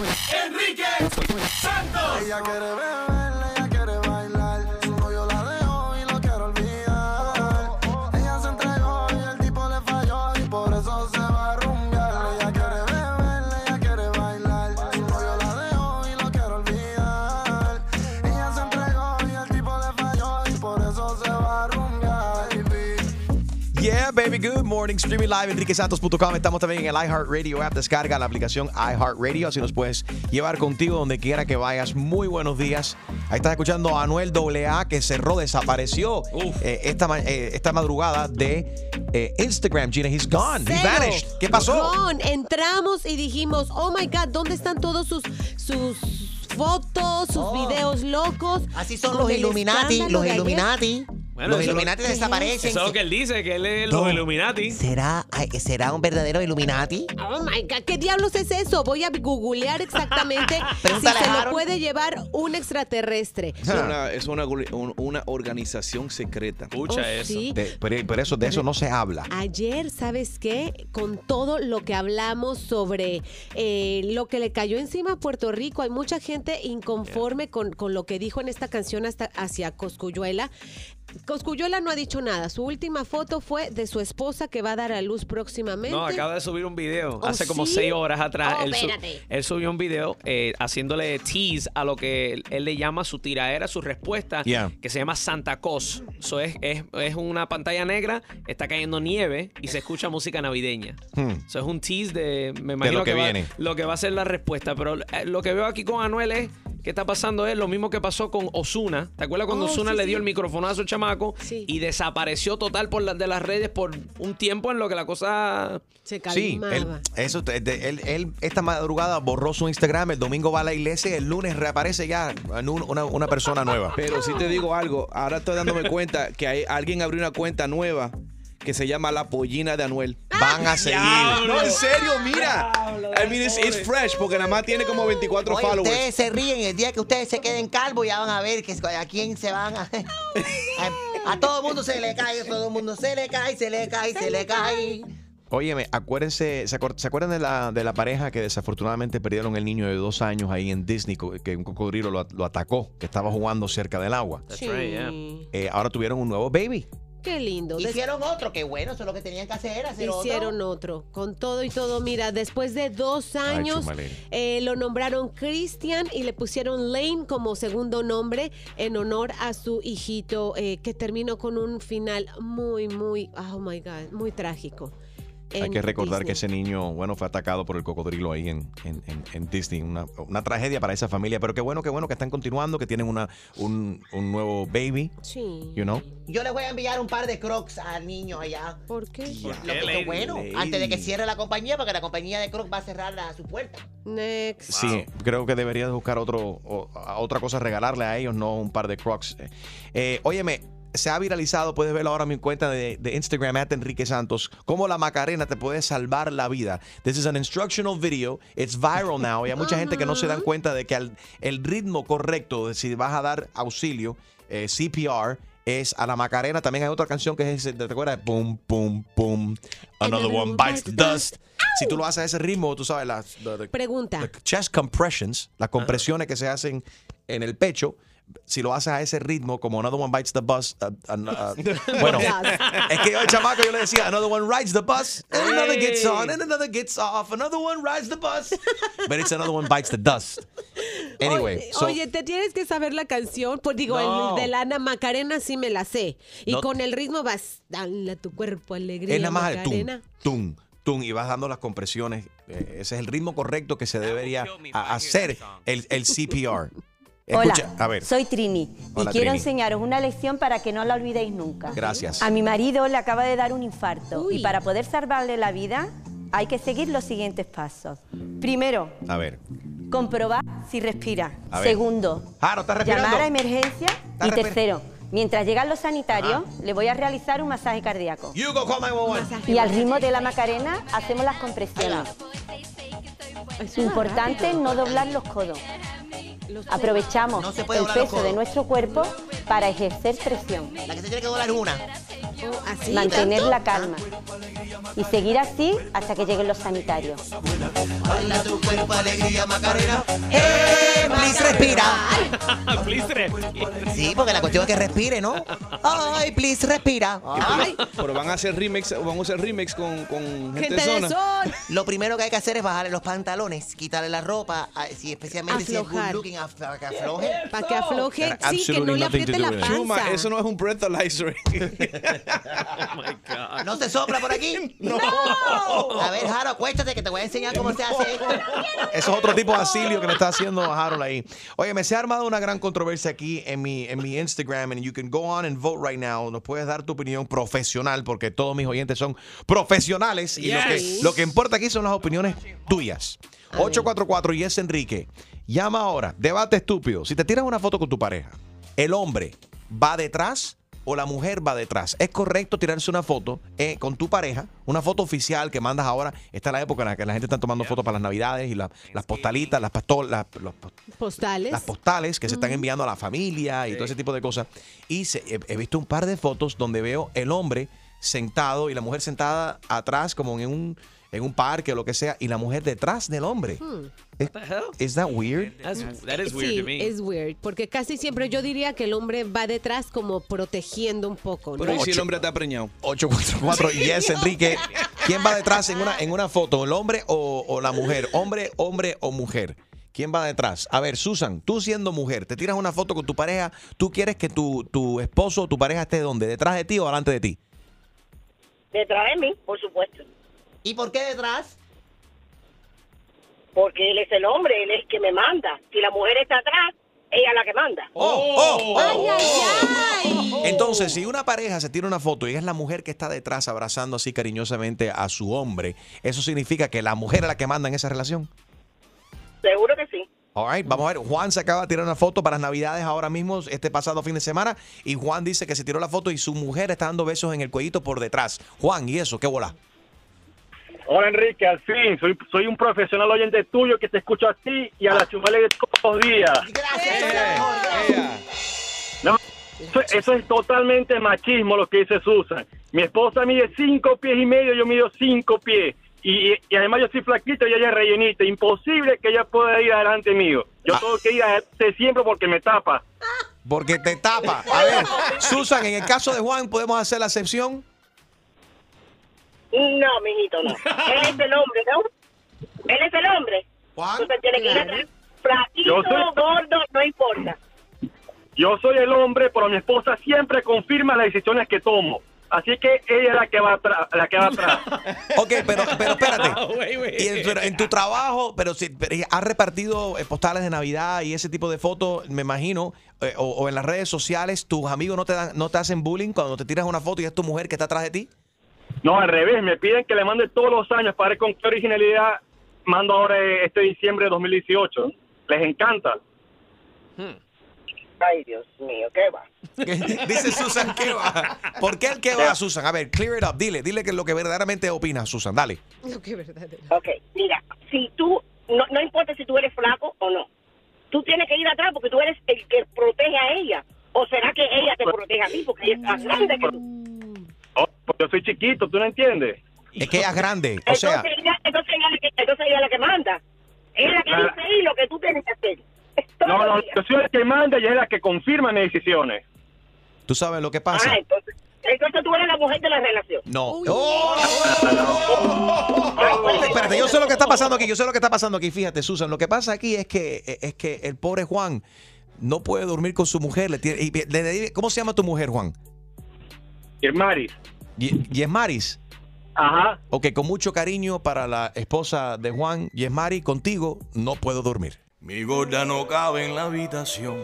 Enrique Santos. Ella quiere beber, morning. Streaming live, enriquesantos.com. Estamos también en el iHeartRadio app. Descarga la aplicación iHeartRadio, así nos puedes llevar contigo donde quiera que vayas. Muy buenos días. Ahí estás escuchando a Anuel AA, que cerró, desapareció eh, esta, eh, esta madrugada de eh, Instagram. Gina, he's gone. He Cero. vanished. ¿Qué pasó? Gone. Entramos y dijimos, oh my God, ¿dónde están todos sus, sus fotos, sus Oh. videos locos? Así son con los el Illuminati, escándalo los de ayer? Illuminati. Bueno, los Illuminati ¿Qué es desaparecen. Eso es lo que él dice, que él es los Illuminati. ¿Será, ¿Será un verdadero Illuminati? Oh my God, ¿qué diablos es eso? Voy a googlear exactamente si se lo puede llevar un extraterrestre. Es una, es una, un- una organización secreta. Escucha Oh, eso. sí. De- pero, pero eso, de eso no se habla. Ayer, ¿sabes qué? Con todo lo que hablamos sobre eh, lo que le cayó encima a Puerto Rico, hay mucha gente inconforme con, con lo que dijo en esta canción hasta hacia Coscuyuela. Coscuyuela no ha dicho nada. Su última foto fue de su esposa que va a dar a luz próximamente. No, acaba de subir un video ¿Oh, hace como sí? seis horas atrás. Oh, él, su- espérate. él subió un video eh, haciéndole tease a lo que él, él le llama su tiraera, su respuesta, Yeah. que se llama Santa Cos. Eso es, es, es una pantalla negra, está cayendo nieve y se escucha música navideña. Hmm. Eso es un tease de, me imagino lo que va- viene. lo que va a ser la respuesta. Pero eh, lo que veo aquí con Anuel es que está pasando es lo mismo que pasó con Osuna. ¿Te acuerdas cuando Oh, Osuna sí, le sí. dio el microfonazo al chamaco Sí. y desapareció total por las de las redes por un tiempo en lo que la cosa Se Sí, calmaba. él, eso, él, él esta madrugada borró su Instagram, el domingo va a la iglesia y el lunes reaparece ya en un- una, una persona nueva. Pero si te digo algo, ahora estoy dándome cuenta que hay, alguien abrió una cuenta nueva que se llama La Pollina de Anuel. Van a seguir. No, en serio, mira. I mean, it's, it's fresh porque nada más tiene como 24 Oye, followers. ustedes se ríen el día que ustedes se queden calvos ya van a ver que a quién se van a... A, a todo el mundo se le cae, a todo el mundo se le cae, se le cae, se le cae. Óyeme, acuérdense, ¿se, acuer- se acuerdan de la, de la pareja que desafortunadamente perdieron el niño de dos años ahí en Disney, que un cocodrilo lo, lo atacó, que estaba jugando cerca del agua? That's Sí. right, yeah. Eh, ahora tuvieron un nuevo baby. Qué lindo. Hicieron otro, qué bueno, eso es lo que tenían que hacer, hacer Hicieron otro. otro. Con todo y todo, mira, después de dos años eh, lo nombraron Christian y le pusieron Lane como segundo nombre en honor a su hijito eh, que terminó con un final muy, muy, oh my God, muy trágico. Hay que recordar que ese niño, bueno, fue atacado por el cocodrilo ahí en, en- en- en Disney. Una, una tragedia para esa familia, pero qué bueno, qué bueno que están continuando, que tienen una, un, un nuevo baby, Sí. you know. Yo le voy a enviar un par de crocs al niño allá. ¿Por qué? Lo qué, que lady? es bueno, antes de que cierre la compañía, porque la compañía de crocs va a cerrar la- su puerta. Next. Sí, creo que deberías buscar otro, o- a otra cosa, regalarle a ellos, no un par de crocs. Eh, óyeme, se ha viralizado, puedes verlo ahora en mi cuenta de, de Instagram, at Enrique Santos, cómo la Macarena te puede salvar la vida. This is an instructional video. It's viral now. Y hay mucha gente que no se dan cuenta de que el ritmo correcto de si vas a dar auxilio, eh, CPR, es a la Macarena. También hay otra canción que es, ¿te acuerdas? Pum, pum, pum. Another one bites the dust. Si tú lo haces a ese ritmo, tú sabes, las, Pregunta. the chest compressions, las compresiones que se hacen en el pecho, si lo haces a ese ritmo, como Another One Bites the Bus, uh, uh, uh, bueno, es que yo, el chamaco, yo le decía, Another One Rides the Bus, and another gets on, and another gets off, another one rides the bus, but it's Another One Bites the dust. Anyway, oye, so, oye, te tienes que saber la canción. Pues digo, No. el de la Ana Macarena sí me la sé. Y No. con el ritmo vas, dale a tu cuerpo alegría. es nada más el Macarena. tum, tum, tum, y vas dando las compresiones. Eh, ese es el ritmo correcto que se debería hacer el, el CPR. Escucha, Hola, a ver. soy Trini Hola, y quiero Trini. enseñaros una lección para que no la olvidéis nunca. Gracias. A mi marido le acaba de dar un infarto Uy. y para poder salvarle la vida hay que seguir los siguientes pasos. Primero, A ver. comprobar si respira. A ver. Segundo, Ah, no llamar a emergencia. Y tercero, mientras llegan los sanitarios, le voy a realizar un masaje cardíaco. You go call 911. Y al ritmo de la Macarena hacemos las compresiones. Importante no doblar los codos. Aprovechamos No el peso de nuestro cuerpo para ejercer presión, La que se tiene que doblar es una. Oh, así. mantener la calma. Y seguir así hasta que lleguen los sanitarios. Baila tu cuerpo, alegría, Macarena. ¡Eh! Please respira. Please respira. Sí, porque la cuestión es que respire, ¿no? Ay, please respira. Ay. Pero van a hacer remix, vamos a hacer remix con, con gente, Gente de zona. sol. Lo primero que hay que hacer es bajarle los pantalones, quitarle la ropa, si especialmente si es good looking, para que afloje. Para que afloje, sí, que no le apriete la panza. Chuma, eso no es un breathalyzer. Oh my God. ¿No se sopla por aquí? no. A ver, Jaro, acuéstate que te voy a enseñar cómo se hace esto. Eso es otro tipo de asilio que le está haciendo Harold ahí. Oye, me se ha armado una gran controversia aquí en mi, en mi Instagram. And you can go on and vote right now. Nos puedes dar tu opinión profesional porque todos mis oyentes son profesionales. Y lo, que, lo que importa aquí son las opiniones tuyas. 844 y es Enrique. Llama ahora. Debate estúpido. Si te tiras una foto con tu pareja, ¿el hombre va detrás o la mujer va detrás? ¿Es correcto tirarse una foto eh, con tu pareja? Una foto oficial que mandas ahora. Esta es la época en la que la gente está tomando fotos para las navidades y la- las postalitas, las, pasto- las- los- Postales. las postales que se están enviando a la familia y todo ese tipo de cosas. Y se- he, he visto un par de fotos donde veo el hombre sentado y la mujer sentada atrás como en un, en un parque o lo que sea y la mujer detrás del hombre. Hell? ¿Es that weird? That's, that is weird sí, to me. es weird, porque casi siempre yo diría que el hombre va detrás como protegiendo un poco, ¿no? Pero ¿y si el hombre está preñado? 844 Yes, Enrique. ¿Quién va detrás en una, en una foto? ¿El hombre o, o la mujer? ¿Hombre, hombre o mujer? ¿Quién va detrás? A ver, Susan, tú siendo mujer, te tiras una foto con tu pareja, ¿tú quieres que tu, tu esposo o tu pareja esté donde? ¿Detrás de ti o delante de ti? Detrás de mí, por supuesto. ¿Y por qué detrás? Porque él es el hombre, él es el que me manda. Si la mujer está atrás, ella es la que manda. ¡Oh! ¡Oh! ¡Ay, ay, ay! Entonces, si una pareja se tira una foto y es la mujer que está detrás abrazando así cariñosamente a su hombre, ¿eso significa que la mujer es la que manda en esa relación? Seguro que sí. All right, vamos a ver. Juan se acaba de tirar una foto para las Navidades ahora mismo, este pasado fin de semana, y Juan dice que se tiró la foto y su mujer está dando besos en el cuellito por detrás. Juan, ¿y eso? ¿Qué bola? Hola Enrique, al fin, soy, soy un profesional oyente tuyo que te escucho a ti y a la chumale de todos los días. Gracias. No, eso, eso es totalmente machismo lo que dice Susan. Mi esposa mide cinco pies y medio, yo mido cinco pies. Y, y además yo soy flaquito y ella es rellenita. Imposible que ella pueda ir adelante mío. Yo tengo que ir adelante siempre porque me tapa. Porque te tapa. A ver, Susan, en el caso de Juan, ¿podemos hacer la excepción? No, mijito, no. Él es el hombre, ¿no? Él es el hombre. Juan. Entonces tiene que ir atrás. Flaquito, Yo soy- gordo, no importa. Yo soy el hombre, pero mi esposa siempre confirma las decisiones que tomo. Así que ella es la que va atrás. La que va atrás. Ok, pero, pero espérate. Wait. Y en, pero en tu trabajo, pero si pero has repartido eh, postales de Navidad y ese tipo de fotos, me imagino, eh, o, o en las redes sociales, tus amigos no te dan, no te hacen bullying cuando te tiras una foto y es tu mujer que está atrás de ti. No, al revés, me piden que le mande todos los años para ver con qué originalidad mando ahora este diciembre de 2018. Les encanta. Ay, Dios mío, ¿qué va? Dice Susan que va. ¿Por qué el que va, Susan? A ver, clear it up. Dile, dile que lo que verdaderamente opinas, Susan. Dale. Qué verdadero. Ok, mira, si tú, no, no importa si tú eres flaco o no, tú tienes que ir atrás porque tú eres el que protege a ella. ¿O será que ella te protege a ti porque ella es más grande que tú? Oh, pues yo soy chiquito, ¿tú no entiendes? Es que ella es grande. O sea, entonces, ella, entonces, ella, es la que- entonces ella es la que manda. Es la que dice ahí lo que tú tienes que hacer. No, no, yo soy el que manda y es la que confirma mis decisiones. tú sabes lo que pasa. Ah, entonces, entonces tú eres la mujer de la relación. No. Uy. ¡Oh! Espérate, yo sé lo que está pasando aquí, yo sé lo que está pasando aquí. Fíjate, Susan, lo que pasa aquí es que es que el pobre Juan no puede dormir con su mujer. Le tiene- y le- le- ¿Cómo se llama tu mujer, Juan? Irmaris. Ye- Yesmaris. Ajá. Ok, con mucho cariño para la esposa de Juan, Yesmari, contigo no puedo dormir. Mi gorda no cabe en la habitación.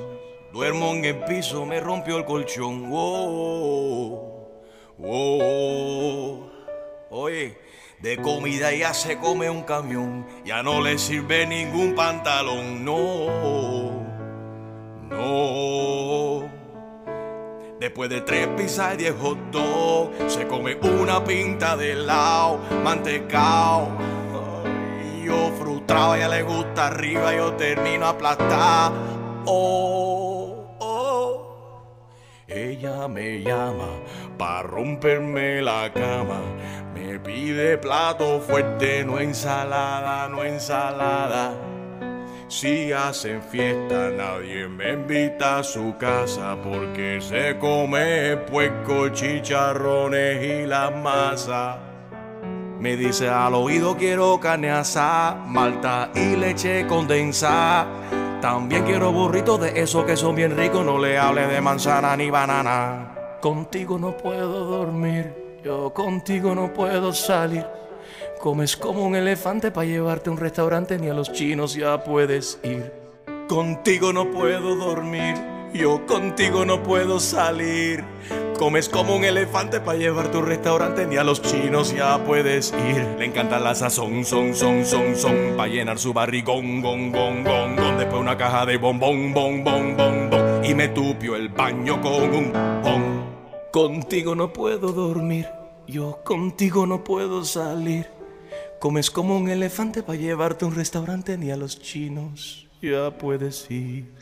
Duermo en el piso, me rompió el colchón. Oh, oh, oh. Oye, de comida ya se come un camión. Ya no le sirve ningún pantalón. No, no. Después de tres pizzas y diez hot dogs, se come una pinta de helado, mantecao. Ay, yo frustrado, a ella le gusta arriba, yo termino aplastado. Oh, oh. Ella me llama para romperme la cama. Me pide plato fuerte, no ensalada, no ensalada. Si hacen fiesta, nadie me invita a su casa porque se come puerco, chicharrones y la masa. Me dice al oído quiero carne asada, malta y leche condensada. También quiero burritos de esos que son bien ricos, no le hables de manzana ni banana. Contigo no puedo dormir, yo contigo no puedo salir. Comes como un elefante para llevarte a un restaurante, ni a los chinos ya puedes ir. Contigo no puedo dormir, yo contigo no puedo salir. Comes como un elefante para llevarte a un restaurante, ni a los chinos ya puedes ir. Le encanta la sazón, son, son, son, son, para llenar su barrigón, gon, gon, gon, gon. Después una caja de bombón, bom, bom, bom, bom. Y me tupió el baño con un bom. Contigo no puedo dormir, yo contigo no puedo salir. Comes como un elefante para llevarte a un restaurante, ni a los chinos ya puedes ir.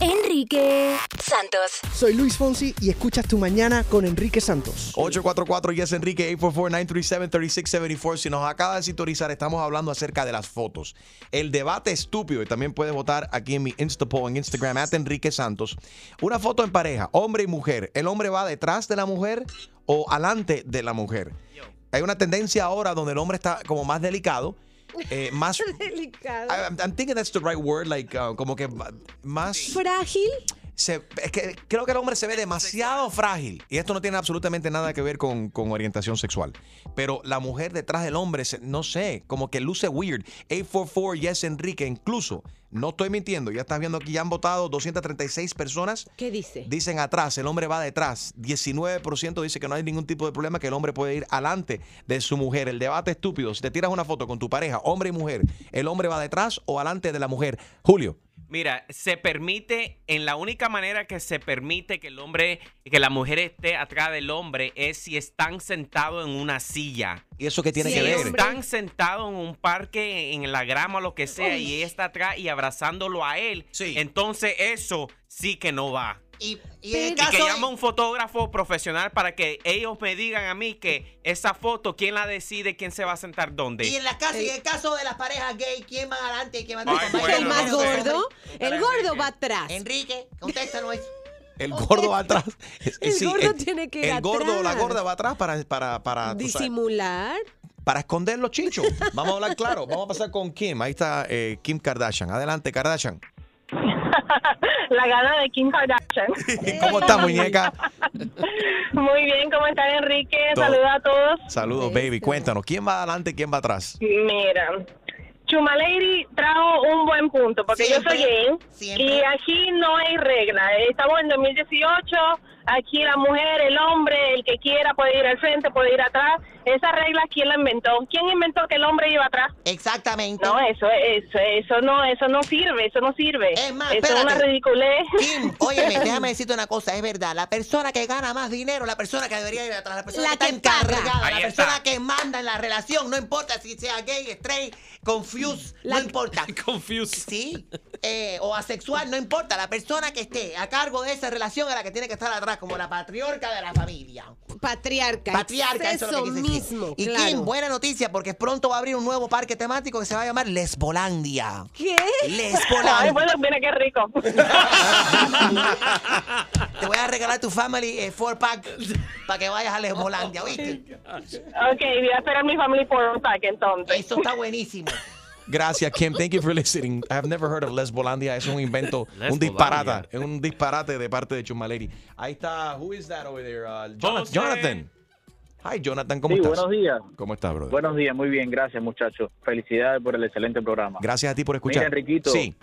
Enrique Santos. Soy Luis Fonsi y escuchas tu mañana con Enrique Santos. 844 Yes Enrique 844-937-3674. Si nos acaba de sintonizar, estamos hablando acerca de las fotos. El debate estúpido, y también puedes votar aquí en mi Instapoll en Instagram, at Enrique Santos. Una foto en pareja, hombre y mujer. ¿El hombre va detrás de la mujer o alante de la mujer? Hay una tendencia ahora donde el hombre está como más delicado. eh, más Delicado. I- I'm, thinking that's the right word, like uh, como que más Frágil. Se- es que creo que el hombre se ve demasiado frágil. Y esto no tiene absolutamente nada que ver con, con orientación sexual. Pero la mujer detrás del hombre, se- no sé, como que luce weird. 844 Yes Enrique, incluso, no estoy mintiendo, ya estás viendo aquí, ya han votado 236 personas. ¿Qué dice? Dicen atrás, el hombre va detrás. 19% dice que no hay ningún tipo de problema, que el hombre puede ir adelante de su mujer. El debate estúpido, si te tiras una foto con tu pareja, hombre y mujer, ¿el hombre va detrás o adelante de la mujer? Julio. Mira, se permite, en la única manera que se permite que el hombre, que la mujer esté atrás del hombre es si están sentados en una silla. ¿Y eso qué tiene si que ver? están sentados en un parque, en la grama o lo que sea, y ella está atrás y abrazándolo a él, entonces eso sí que no va. Y, y en que llama a un fotógrafo profesional para que ellos me digan a mí que esa foto, quién la decide, quién se va a sentar dónde. Y en, la casa, y en el caso de las parejas gay, ¿quién va adelante y quién va atrás? bueno. El más gordo. El gordo va atrás. Enrique, contéstanos eso. El gordo va atrás. El Sí, gordo el- tiene que ir El gordo o la gorda va atrás para, para, para, sabes, Disimular. para esconder los chichos. Vamos a hablar claro. Vamos a pasar con Kim. Ahí está eh, Kim Kardashian. Adelante, Kardashian. La gana de Kim Kardashian. ¿Cómo está, muñeca? Muy bien, ¿cómo están, Enrique? Saludos a todos. Saludos, baby. Cuéntanos, ¿quién va adelante y quién va atrás? Mira, Chuma Lady trajo buen punto, porque yo soy gay siempre. y aquí no hay regla. Estamos en 2018, aquí la mujer, el hombre, el que quiera puede ir al frente, puede ir atrás. Esa regla, ¿quién la inventó? ¿Quién inventó que el hombre iba atrás? Exactamente. No, eso, eso, eso no, eso no sirve, eso no sirve. Es más, eso es una ridiculez. Kim, óyeme, déjame decirte una cosa, es verdad, la persona que gana más dinero, la persona que debería ir atrás, la persona La que que paga. encargada, Ahí la está. persona que manda en la relación, no importa si sea gay, straight, confused, no importa. Confused. Sí, eh, o asexual, no importa, la persona que esté a cargo de esa relación es la que tiene que estar atrás, como la patriarca de la familia. Patriarca. Patriarca, eso es lo que quise decir. mismo. Y claro. Kim, buena noticia, porque pronto va a abrir un nuevo parque temático que se va a llamar Lesbolandia. ¿Qué? Lesbolandia. Ay, bueno, mira qué rico. Te voy a regalar tu family eh, four pack para que vayas a Lesbolandia, ¿oíste? Ok, voy a esperar mi family por pack entonces. Eso está buenísimo. Gracias, Kim. Thank you for listening. I have never heard of Lesbolandia. Es un invento, un disparate. Es un disparate de parte de Chumaleri. Ahí está. Who is that over there? Uh, Jonathan. Hi, Jonathan. ¿Cómo Sí, estás? buenos días. ¿Cómo estás, brother? Buenos días, muy bien, gracias muchachos. Felicidades por el excelente programa. Gracias a ti por escuchar. Mira, Enriquito, Sí.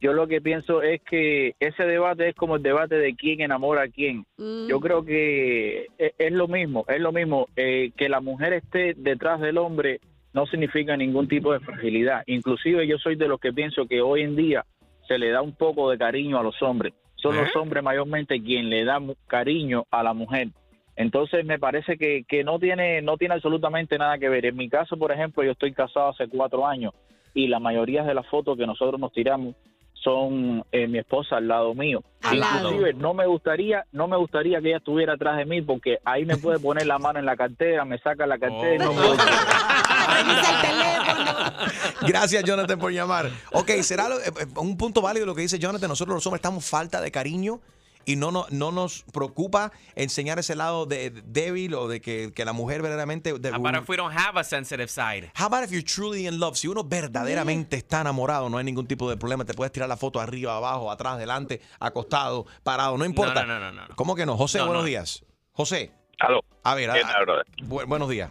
yo lo que pienso es que ese debate es como el debate de quién enamora a quién. Mm. Yo creo que es, es lo mismo, es lo mismo. eh, que la mujer esté detrás del hombre no significa ningún tipo de fragilidad. Inclusive yo soy de los que pienso que hoy en día se le da un poco de cariño a los hombres. Son ¿Eh? los hombres mayormente quien le da cariño a la mujer. Entonces me parece que, que no tiene no tiene absolutamente nada que ver. En mi caso, por ejemplo, yo estoy casado hace cuatro años y la mayoría de las fotos que nosotros nos tiramos son eh, mi esposa al lado mío. Al lado. Inclusive no me gustaría, no me gustaría que ella estuviera atrás de mí porque ahí me puede poner la mano en la cartera, me saca la cartera y no me doy Gracias, Jonathan, por llamar. Ok, será lo- eh, eh, un punto válido lo que dice Jonathan. Nosotros los hombres estamos falta de cariño y no, no, no nos preocupa enseñar ese lado de, de débil o de que, que la mujer verdaderamente. de- How about if we don't have a sensitive side? How about if you're truly in love? Si uno verdaderamente está enamorado, no hay ningún tipo de problema. Te puedes tirar la foto arriba, abajo, atrás, delante, acostado, parado, no importa. No, no, no, no, no. ¿Cómo que no? José, No, buenos no. días. José. Aló. A ver, ¿Qué a- bu- buenos días.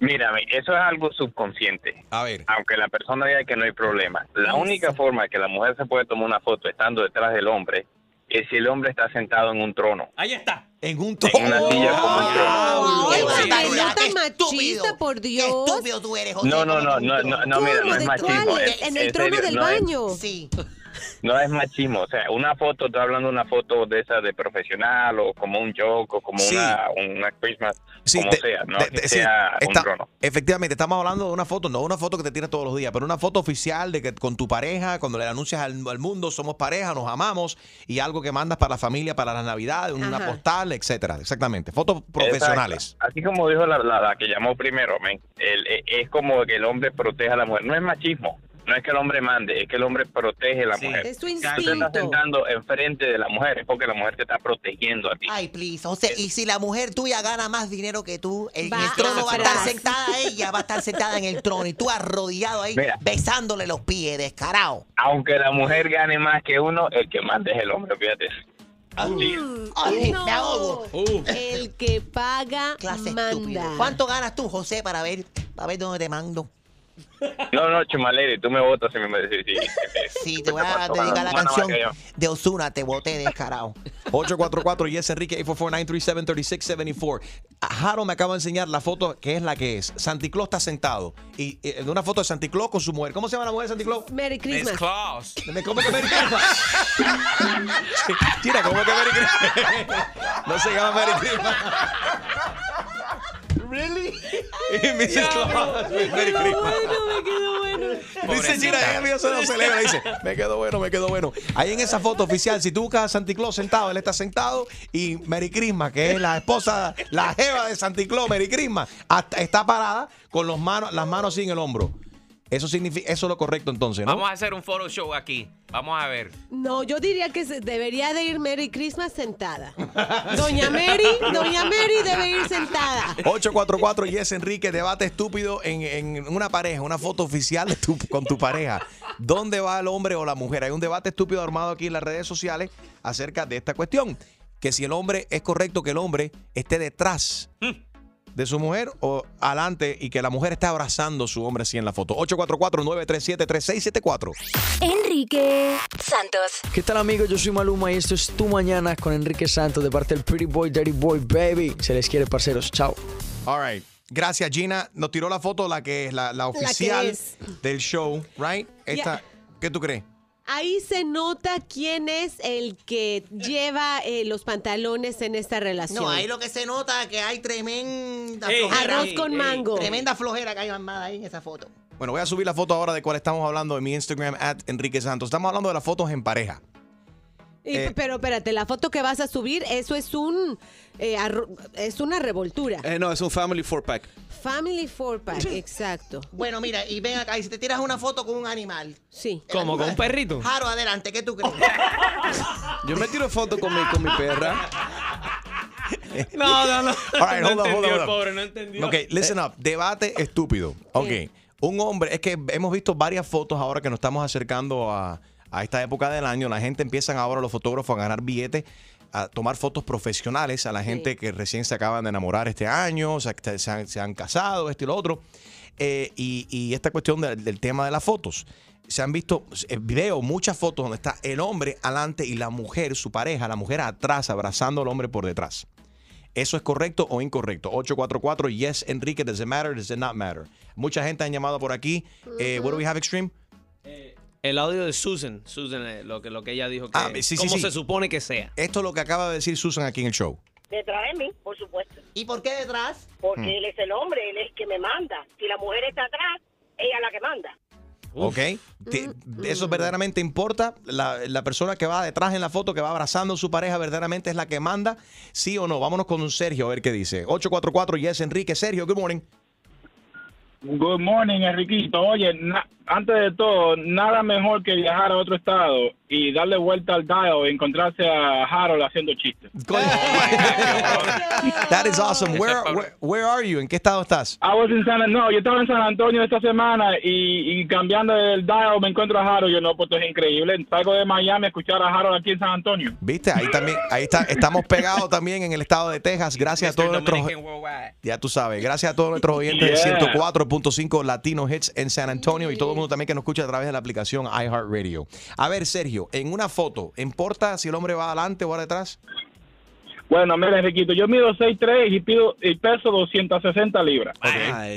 Mírame, eso es algo subconsciente. A ver. Aunque la persona diga que no hay problema. La única forma que la mujer se puede tomar una foto estando detrás del hombre es si el hombre está sentado en un trono. Ahí está. En un En una silla como un trono. No tan machista, por Dios. Qué estúpido tú eres, José. No, no, no, no, no, no, mira, no es ¿De machismo. cuál? es- En el en trono serio, del no es- baño. Sí. No es machismo, o sea, una foto, estoy hablando de una foto de esa de profesional o como un joke o como Sí. una, una Christmas, Sí, como te- sea, no te- sí, sea un está- trono. Efectivamente, estamos hablando de una foto, no una foto que te tiras todos los días, pero una foto oficial de que con tu pareja, cuando le anuncias al, al mundo, somos pareja, nos amamos, y algo que mandas para la familia, para las navidades, una Ajá. postal, etcétera. Exactamente. Fotos profesionales. Exacto. Así como dijo la, la- la que llamó primero, men, el- e- es como que el hombre proteja a la mujer. No es machismo, no es que el hombre mande, es que el hombre protege a la mujer. Es su Si tú estás instinto. sentando enfrente de la mujer, es porque la mujer te está protegiendo a ti. Ay, please. José, y si la mujer tuya gana más dinero que tú, en Va el trono va a estar sentada ella, va a estar sentada en el trono y tú arrodillado ahí, Mira. besándole los pies, descarado. Aunque la mujer gane más que uno, el que manda es el hombre, fíjate. Es. Ay, No. me ahogo. El que paga Clase manda. estúpido. ¿Cuánto ganas tú, José, para ver, para ver dónde te mando? No, no, Chumaleri, tú me votas si me decís. Sí, Sí, te voy a dedicar la canción de Osuna, te boté descarado. 844 Yes Enrique 844-937-3674. Jaro me acaba de enseñar la foto que es la que es. Santi Claus está sentado. Y eh, de una foto de Santi Claus con su mujer. ¿Cómo se llama la mujer de Santi Claus? Merry Miss Christmas. Claus. ¿Cómo que Merry Christmas? Mira, ¿cómo que Merry Christmas? No se llama Merry Christmas. ¿Really? Mrs. Claus. Me Merry quedó Christmas. bueno, me quedó bueno. Dice China, ella mío se lo celebra. Dice, me quedó bueno, me quedó bueno. Ahí en esa foto oficial, si tú buscas a Santi Claus sentado, él está sentado y Mary Christmas, que es la esposa, la jeva de Santi Claus, Mary Christmas, hasta- está parada con los manos, las manos así en el hombro. Eso significa, eso es lo correcto entonces, ¿no? Vamos a hacer un photo show aquí. Vamos a ver. No, yo diría que se- debería de ir Merry Christmas sentada. Doña Mary, Doña Mary debe ir sentada. 844 Yes Enrique, debate estúpido en, en una pareja, una foto oficial de tu- con tu pareja. ¿Dónde va el hombre o la mujer? Hay un debate estúpido armado aquí en las redes sociales acerca de esta cuestión. Que si el hombre es correcto que el hombre esté detrás de su mujer o adelante y que la mujer esté abrazando a su hombre así en la foto. 844-937-3674. Enrique Santos. ¿Qué tal amigos? Yo soy Maluma y esto es Tu Mañana con Enrique Santos de parte del Pretty Boy, Dirty Boy, Baby. Se les quiere, parceros. Chao. All right. Gracias, Gina. Nos tiró la foto, la que es la, la que oficial es. del show, right? Esta. ¿Qué tú crees? Ahí se nota quién es el que lleva eh, los pantalones en esta relación. No, ahí lo que se nota es que hay tremenda Ey, flojera. Arroz con mango. Tremenda flojera que hay armada ahí en esa foto. Bueno, voy a subir la foto ahora de cuál estamos hablando en mi Instagram, at Enrique Santos. Estamos hablando de las fotos en pareja. Y- Eh. pero espérate, la foto que vas a subir, eso es un eh, es una revoltura. Eh, no, es un family four pack. Family four pack, exacto. Bueno, mira, y ven acá, y si te tiras una foto con un animal. Sí. ¿Cómo? ¿Con un perrito? Jaro, adelante, ¿qué tú crees? Yo me tiro foto con mi, con mi perra. No, no, no. All right, no hold on, hold entendió, on, el hold on. pobre, no entendió. Ok, listen up. Debate estúpido. Ok. Un hombre, es que hemos visto varias fotos ahora que nos estamos acercando a, a esta época del año. La gente empiezan ahora, los fotógrafos, a ganar billetes, a tomar fotos profesionales a la gente que recién se acaban de enamorar este año, o sea, que se han, se han casado, esto y lo otro. Eh, y, y esta cuestión del, del tema de las fotos. Se han visto, eh, veo muchas fotos donde está el hombre adelante y la mujer, su pareja, la mujer atrás, abrazando al hombre por detrás. ¿Eso es correcto o incorrecto? 844 Yes Enrique, does it matter, does it not matter? Mucha gente han llamado por aquí. Eh, what do we have, Extreme? El audio de Susan. Susan, eh, lo que, lo que ella dijo que. Ah, sí, sí, ¿Cómo sí. se supone que sea? Esto es lo que acaba de decir Susan aquí en el show. Detrás de mí, por supuesto. ¿Y por qué detrás? Porque Hmm. él es el hombre, él es el que me manda. Si la mujer está atrás, ella es la que manda. ¿Ok? Te- ¿Eso verdaderamente importa? La, la persona que va detrás en la foto, que va abrazando a su pareja, verdaderamente es la que manda? ¿Sí o no? Vámonos con un Sergio a ver qué dice. 844 Yes Enrique. Sergio, good morning. Good morning, Enriquito. Oye, antes de todo, nada mejor que viajar a otro estado y darle vuelta al dial y encontrarse a Harold haciendo chistes. That is awesome. Where, where, where are you? ¿En qué estado estás? I was in San, no, yo estaba en San Antonio esta semana y, y cambiando el dial me encuentro a Harold. Yo no, pues esto es increíble. Salgo de Miami a escuchar a Harold aquí en San Antonio. ¿Viste? Ahí también, ahí está, estamos pegados también en el estado de Texas. Gracias a todos nuestros. Ya tú sabes, gracias a todos nuestros oyentes Yeah. de 104.5 Latino Hits en San Antonio y todo el mundo también que nos escucha a través de la aplicación iHeartRadio. A ver, Sergio, en una foto, ¿importa si el hombre va adelante o va detrás? Bueno, mira, Enriquito, yo mido 6'3 y, pido, y peso 260 libras.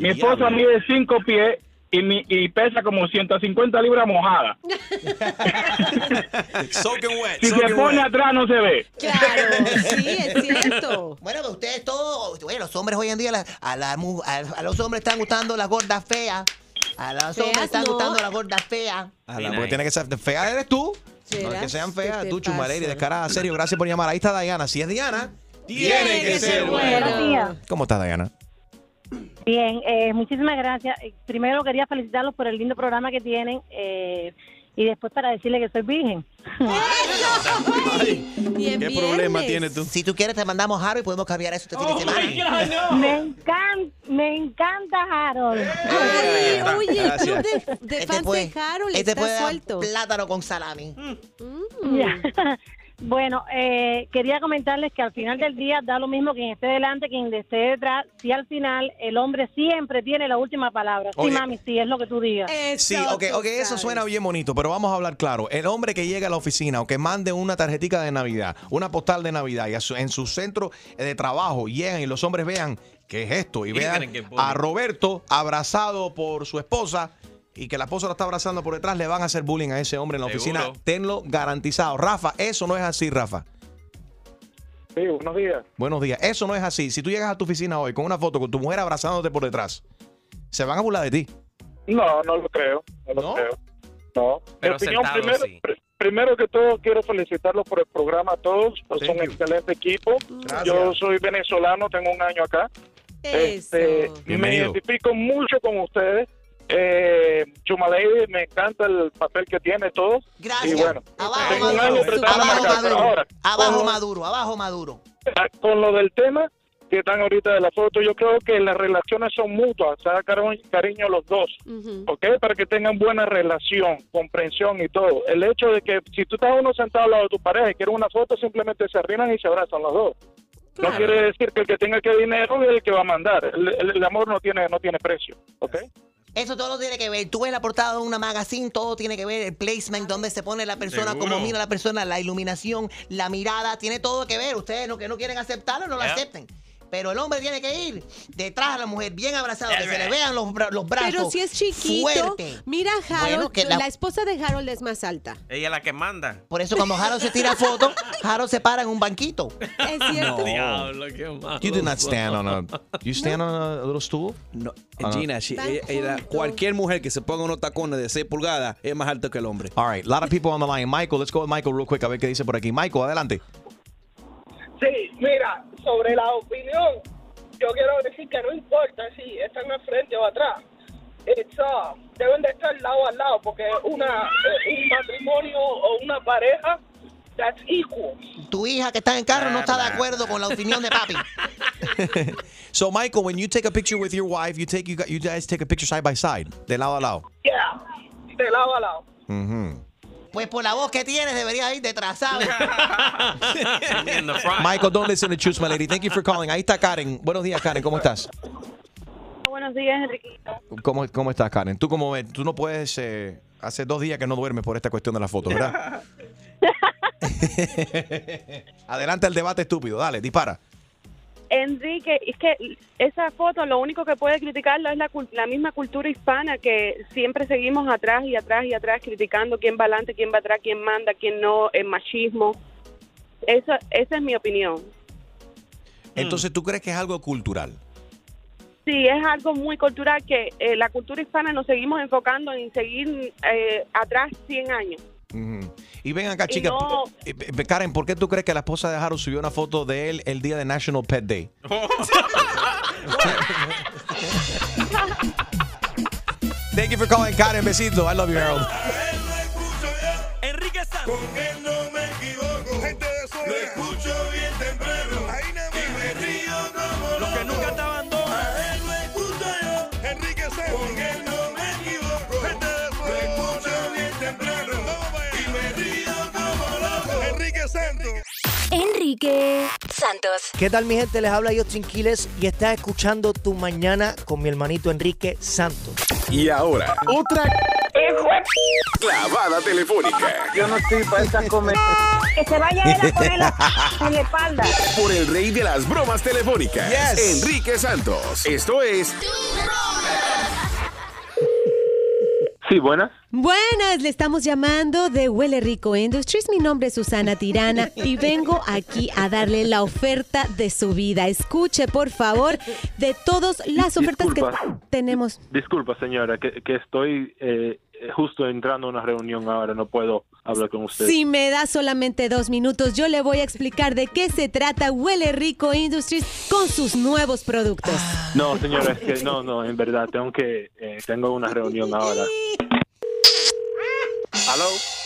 Mi esposa mide 5 pies y, mi, y pesa como 150 libras mojada. Soaking wet. Si se pone atrás no se ve. Claro, sí, es cierto. Bueno, pero ustedes todos, oye, los hombres hoy en día, la- a, la a, a los hombres están gustando las gordas feas. A los hombres Feas están no. gustando las gordas feas. A la porque tiene que ser fea eres tú. No es que sean feas, ¿Qué te tú, chumaleri, pasa? descarada. Sergio, gracias por llamar. Ahí está Diana. Si es Diana, Tiene que ser bueno. Buenos días. ¿Cómo estás, Diana? Bien, eh, muchísimas gracias. Primero quería felicitarlos por el lindo programa que tienen eh, y después para decirle que soy virgen. ¿Qué problema tienes tú? Si tú quieres, te mandamos Harold y podemos cambiar eso este fin de semana. Me encanta, me encanta Harold. Oye, oye, el club de, de Este fans puede- de Harold este está puede dar suelto. plátano con salami. Ya. Bueno, eh, quería comentarles que al final del día da lo mismo quien esté delante, quien esté detrás. Si al final el hombre siempre tiene la última palabra. Sí, Oye. mami, sí, es lo que tú digas. Sí, ok, ok, eso suena bien bonito, pero vamos a hablar claro. El hombre que llega a la oficina o que mande una tarjetica de Navidad, una postal de Navidad y a su- en su centro de trabajo llegan y los hombres vean qué es esto y vean a Roberto abrazado por su esposa y que la esposa lo está abrazando por detrás, le van a hacer bullying a ese hombre en la Seguro. oficina. Tenlo garantizado. Rafa, eso no es así, Rafa. Sí, buenos días. Buenos días. Eso no es así. Si tú llegas a tu oficina hoy con una foto con tu mujer abrazándote por detrás, se van a burlar de ti. No, no lo creo. No lo creo. No. Pero Mi opinión, sentado, primero, sí. pr- primero que todo, quiero felicitarlos por el programa a todos. Son un excelente equipo. Gracias. Yo soy venezolano, tengo un año acá. Este, me identifico mucho con ustedes. Eh, Chumalady, me encanta el papel que tiene todo. Gracias. Y bueno, Abajo tengo un Maduro. año tratando de Abajo marcar. Maduro. Ahora, Abajo con- Maduro, abajo Maduro. Ah, con lo del tema que están ahorita de la foto, yo creo que las relaciones son mutuas, se da caro- cariño los dos, ¿ok? Para que tengan buena relación, comprensión y todo. El hecho de que si tú estás uno sentado al lado de tu pareja y quieres una foto, simplemente se arriman y se abrazan los dos. No quiere decir que el que tenga que dinero es el que va a mandar. El, el- el amor no tiene no tiene precio, ¿ok? Eso todo tiene que ver. Tú ves la portada de una magazine, todo tiene que ver. El placement, donde se pone la persona, Seguro. cómo mira la persona, la iluminación, la mirada, tiene todo que ver. Ustedes no, que no quieren aceptarlo, no lo Yeah. acepten. Pero el hombre tiene que ir detrás de la mujer, bien abrazado, que se le vean los, bra- los brazos. Pero si es chiquito, Fuerte. mira Harold, Bueno, que la... la- esposa de Harold es más alta. Ella es la que manda. Por eso cuando Harold se tira foto, Harold se para en un banquito. Es cierto. Diablo, qué malo. You do not stand on a. You stand on a little stool? No, Ah. Gina, ella- ella- juntos. cualquier mujer que se ponga unos tacones de 6 pulgadas es más alto que el hombre. All right, a lot of people on the line. Michael, let's go with Michael real quick a ver qué dice por aquí. Michael, adelante. Sí, mira, sobre la opinión, yo quiero decir que no importa si están al frente o atrás. It's, uh, deben de estar lado a lado porque una eh, un matrimonio o una pareja that's equal. Tu hija que está en carro no está de acuerdo con la opinión de papi. So, Michael, when you take a picture with your wife, you take you, you guys take a picture side by side, de lado a lado. Yeah, de lado a lado. Mhm. Pues por la voz que tienes deberías ir front. Michael, don't listen to Choose My Lady. Thank you for calling. Ahí está Karen. Buenos días, Karen. ¿Cómo estás? Buenos días, Enriquito. ¿Cómo, cómo estás, Karen? Tú como ves, tú no puedes. eh, hace dos días que no duermes por esta cuestión de la foto, ¿verdad? Adelante el debate estúpido. Dale, dispara. Enrique, es que esa foto lo único que puede criticarla es la, la misma cultura hispana que siempre seguimos atrás y atrás y atrás criticando quién va adelante, quién va atrás, quién manda, quién no, el machismo. Eso, esa es mi opinión. Entonces, ¿tú crees que es algo cultural? Sí, es algo muy cultural que eh, la cultura hispana nos seguimos enfocando en seguir eh, atrás 100 años. Y ven acá, Y chica. no- eh, eh, Karen, ¿por qué tú crees que la esposa de Harold subió una foto de él el día de National Pet Day? Thank you for calling, Karen. Besito. I love you, Harold. Enrique Santos. Enrique Santos. ¿Qué tal mi gente? Les habla Justin Quiles y estás escuchando Tu Mañana con mi hermanito Enrique Santos. Y ahora, otra clavada telefónica. Yo no estoy para esas comer. Que se vaya él a ponerla en la espalda. Por el rey de las bromas telefónicas, Yes. Enrique Santos. Esto es Sí, buenas. Buenas, le estamos llamando de Huele Rico Industries. Mi nombre es Susana Tirana y vengo aquí a darle la oferta de su vida. Escuche, por favor, de todas las ofertas Disculpa. que tenemos. Disculpa, señora, que, que estoy eh, justo entrando a una reunión ahora, no puedo hablar con usted. Si me da solamente dos minutos, yo le voy a explicar de qué se trata Huele Rico Industries con sus nuevos productos. No, señora, es que no, no, en verdad, tengo que, eh, tengo una reunión ahora.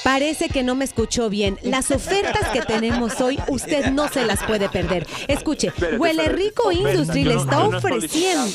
Parece que no me escuchó bien. Las ofertas que tenemos hoy, usted no se las puede perder. Escuche, Huele. Rico yo le está ofreciendo.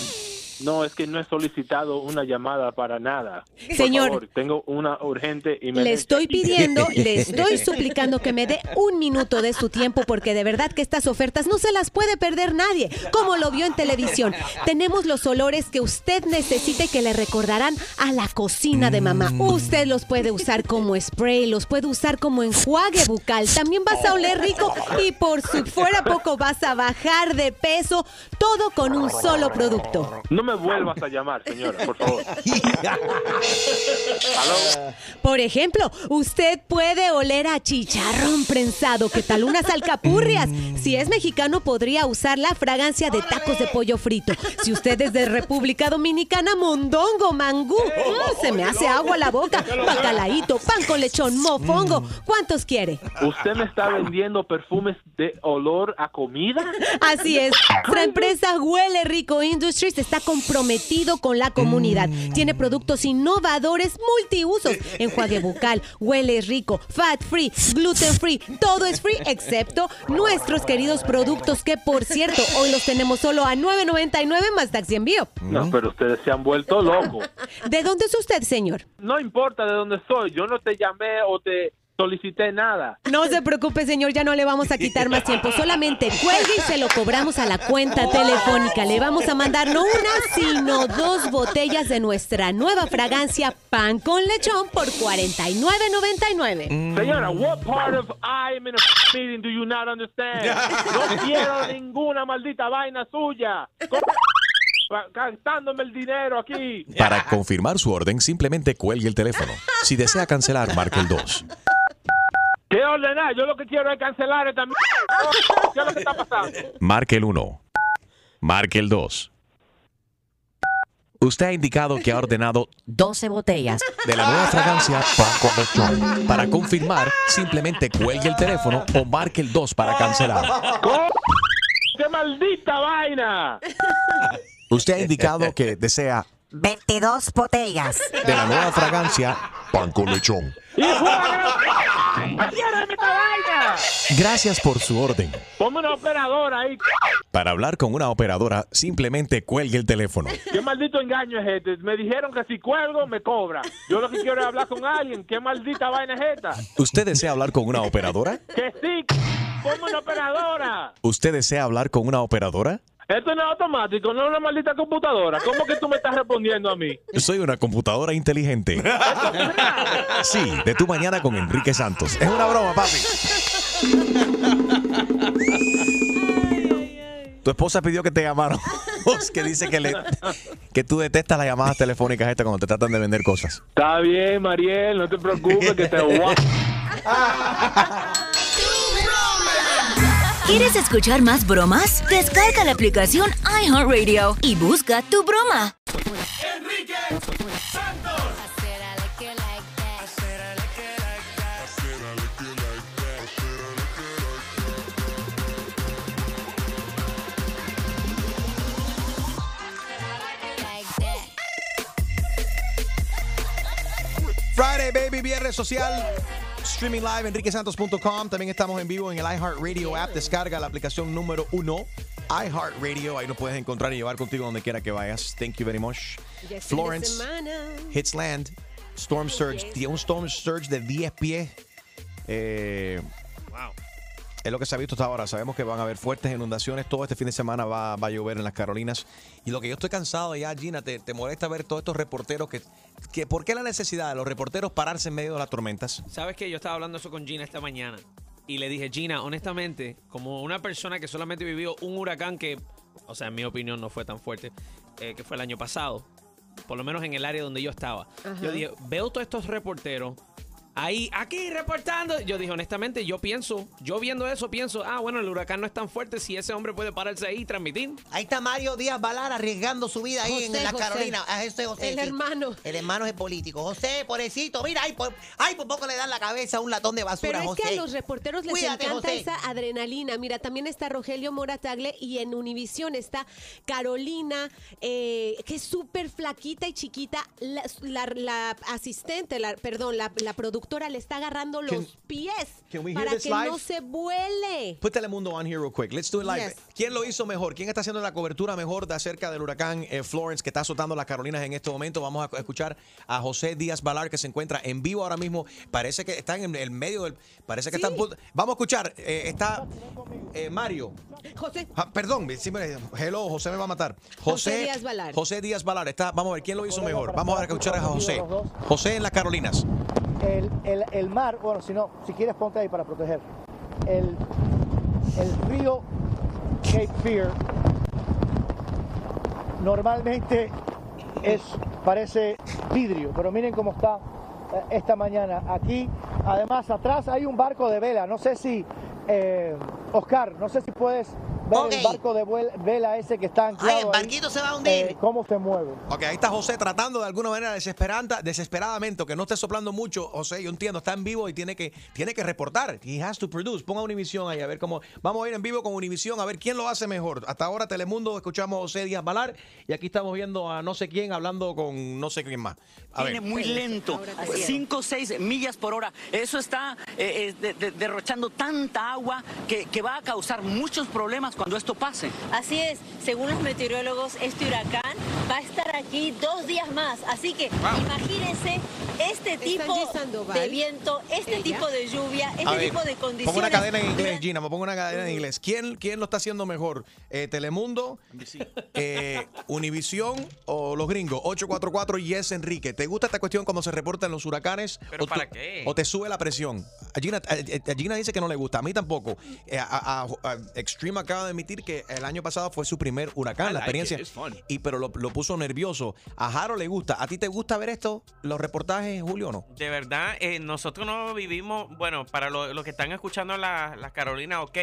No, es que no he solicitado una llamada para nada. Por Señor. favor, tengo una urgente y me Le estoy pidiendo, le estoy suplicando que me dé un minuto de su tiempo porque de verdad que estas ofertas no se las puede perder nadie, como lo vio en televisión. Tenemos los olores que usted necesite que le recordarán a la cocina de mamá. Usted los puede usar como spray, los puede usar como enjuague bucal. También vas a oler rico y por si fuera poco vas a bajar de peso, todo con un solo producto. No me vuelvas a llamar, señora, por favor. ¿Aló? Por ejemplo, usted puede oler a chicharrón prensado. ¿Qué tal unas alcapurrias? Si es mexicano, podría usar la fragancia de tacos de pollo frito. Si usted es de República Dominicana, mondongo, mangú. Mm, se me hace agua la boca. Bacalaíto, pan con lechón, mofongo. ¿Cuántos quiere? ¿Usted me está vendiendo perfumes de olor a comida? Así es. Nuestra empresa Huele Rico Industries está comprometido con la comunidad. Tiene productos innovadores multiusos. Enjuague bucal, huele rico, fat free, gluten free. Todo es free excepto nuestros queridos productos que, por cierto, hoy los tenemos solo a 9.99 más taxi envío. No, pero ustedes se han vuelto locos. ¿De dónde es usted, señor? No importa de dónde soy, yo no te llamé o te solicité nada. No se preocupe, señor, ya no le vamos a quitar más tiempo. Solamente cuelgue y se lo cobramos a la cuenta telefónica. Le vamos a mandar no una, sino dos botellas de nuestra nueva fragancia Pan con Lechón por 49.99. Señora, what part of I'm in a meeting do you not understand? No quiero ninguna maldita vaina suya. Cantándome el dinero aquí. Para confirmar su orden, simplemente cuelgue el teléfono. Si desea cancelar, marque el 2. ¿Qué ordenar? Yo lo que quiero es cancelar esta mierda. ¿Qué es lo que está pasando? Marque el 1. Marque el 2. Usted ha indicado que ha ordenado 12 botellas. de la nueva fragancia Lechón. Para confirmar, simplemente cuelgue el teléfono o marque el 2 para cancelar. ¡Qué maldita vaina! Usted ha indicado que desea 22 botellas. de la nueva fragancia Pan con Lechón. ¡Hijo de... ¡Ciérrame esta vaina! Gracias por su orden. Ponme una operadora ahí. Para hablar con una operadora, simplemente cuelgue el teléfono. ¿Qué maldito engaño es este? Me dijeron que si cuelgo me cobra. Yo lo que quiero es hablar con alguien. ¿Qué maldita vaina es esta? ¿Usted desea hablar con una operadora? Que sí, ponme una operadora. ¿Usted desea hablar con una operadora? Esto no es automático, no es una maldita computadora. ¿Cómo que tú me estás respondiendo a mí? Soy una computadora inteligente. Sí, de tu mañana con Enrique Santos. Es una broma, papi. Tu esposa pidió que te llamaron. que dice que, le, que tú detestas las llamadas telefónicas estas cuando te tratan de vender cosas. Está bien, Mariel, no te preocupes que te voy a... ¿Quieres escuchar más bromas? Descarga la aplicación iHeartRadio y busca tu broma. Enrique Santos. Friday, baby, viernes social. Streaming live, enriquesantos.com. También estamos en vivo en el iHeartRadio app. Descarga la aplicación número uno, iHeartRadio. Ahí nos puedes encontrar y llevar contigo donde quiera que vayas. Thank you very much. Ya es fin de Florence. Hitsland, Storm Surge. Tiene un Storm Surge de 10 pies. Eh, Es lo que se ha visto hasta ahora. Sabemos que van a haber fuertes inundaciones. Todo este fin de semana va, va a llover en las Carolinas. Y lo que yo estoy cansado ya, Gina, te, te molesta ver todos estos reporteros que, que... ¿Por qué la necesidad de los reporteros pararse en medio de las tormentas? ¿Sabes qué? Yo estaba hablando eso con Gina esta mañana. Y le dije, Gina, honestamente, como una persona que solamente vivió un huracán que, o sea, en mi opinión no fue tan fuerte, eh, que fue el año pasado, por lo menos en el área donde yo estaba. Ajá. Yo dije, veo todos estos reporteros ahí, aquí reportando. Yo dije, honestamente, yo pienso, yo viendo eso, pienso, ah, bueno, el huracán no es tan fuerte si ese hombre puede pararse ahí y transmitir. Ahí está Mario Díaz Balar arriesgando su vida ahí José, en la José. Carolina. Ah, ese José. El sí. hermano. El hermano es el político. José, pobrecito, mira, ay, por, ay, por poco le dan la cabeza a un latón de basura, Pero es José. que a los reporteros les Cuídate, encanta José. esa adrenalina. Mira, también está Rogelio Moratagle y en Univisión está Carolina, eh, que es súper flaquita y chiquita. La, la- la asistente, la, perdón, la, la productora le está agarrando los Can- pies can we hear para this que live? no se vuele. Put Telemundo on here real quick. Let's do it live. Yes. ¿Quién lo hizo mejor? ¿Quién está haciendo la cobertura mejor de acerca del huracán eh, Florence que está azotando las Carolinas en este momento? Vamos a escuchar a José Díaz Balar que se encuentra en vivo ahora mismo. Parece que está en el medio del. Parece que está. Vamos a escuchar. eh, está eh, Mario. José. Ah, perdón, sí me- hello, José me va a matar. José, José Díaz Balar. José Díaz Balar. Está, vamos a ver quién lo hizo mejor. Vamos a escuchar a José. José en las Carolinas. El, el, el mar, bueno, si no, si quieres ponte ahí para proteger. El, el río Cape Fear normalmente es, parece vidrio, pero miren cómo está eh, esta mañana. Aquí, además, atrás hay un barco de vela. No sé si, eh, Oscar, no sé si puedes ver el Ok. barco de vela ese que está anclado. Ay, el ahí, barquito se va a hundir. eh, ¿Cómo se mueve? Ok, ahí está José tratando de alguna manera desesperanta, desesperadamente, que no esté soplando mucho. José, yo entiendo, está en vivo y tiene que, tiene que reportar. He has to produce. Ponga Univisión ahí a ver cómo. Vamos a ir en vivo con Univisión a ver quién lo hace mejor. Hasta ahora Telemundo escuchamos a José Díaz Balar y aquí estamos viendo a no sé quién hablando con no sé quién más. A Viene ver. muy lento, 5 o 6 millas por hora. Eso está eh, eh, de- de- derrochando tanta agua que, que va a causar muchos problemas cuando esto pase. Así es, según los meteorólogos, este huracán va a estar aquí dos días más. Así que imagínense este tipo de viento, este Ella. tipo de lluvia, este ver, tipo de condiciones. Pongo una cadena en inglés, Gina, me pongo una cadena en inglés. ¿Quién, quién lo está haciendo mejor? Eh, ¿Telemundo? Eh, ¿Univisión o los gringos? 844 Yes Enrique. ¿Te gusta esta cuestión cuando se reportan los huracanes? ¿Pero o tú- para qué? ¿O te sube la presión? A Gina, a- a Gina dice que no le gusta, a mí tampoco. Eh, a, a- a Extreme acaba de admitir que el año pasado fue su primer huracán, I la like experiencia. it, it's fun. Y pero lo, lo puso nervioso. A Jaro le gusta. ¿A ti te gusta ver esto? ¿Los reportajes, Julio, o no? De verdad, eh, nosotros no vivimos, bueno, para lo- los que están escuchando la, la Carolina, ok,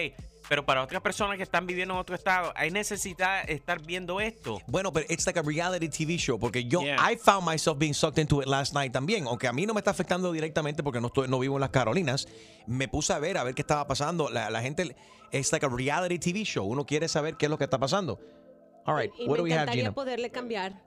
pero para otras personas que están viviendo en otro estado, hay necesidad de estar viendo esto. Bueno, pero it's like a reality TV show porque yo Yeah. I found myself being sucked into it last night también, aunque a mí no me está afectando directamente porque no estoy no vivo en las Carolinas, me puse a ver a ver qué estaba pasando. La, la gente it's like a reality TV show, uno quiere saber qué es lo que está pasando. All right, Y what me do we have, encantaría Gina? poderle cambiar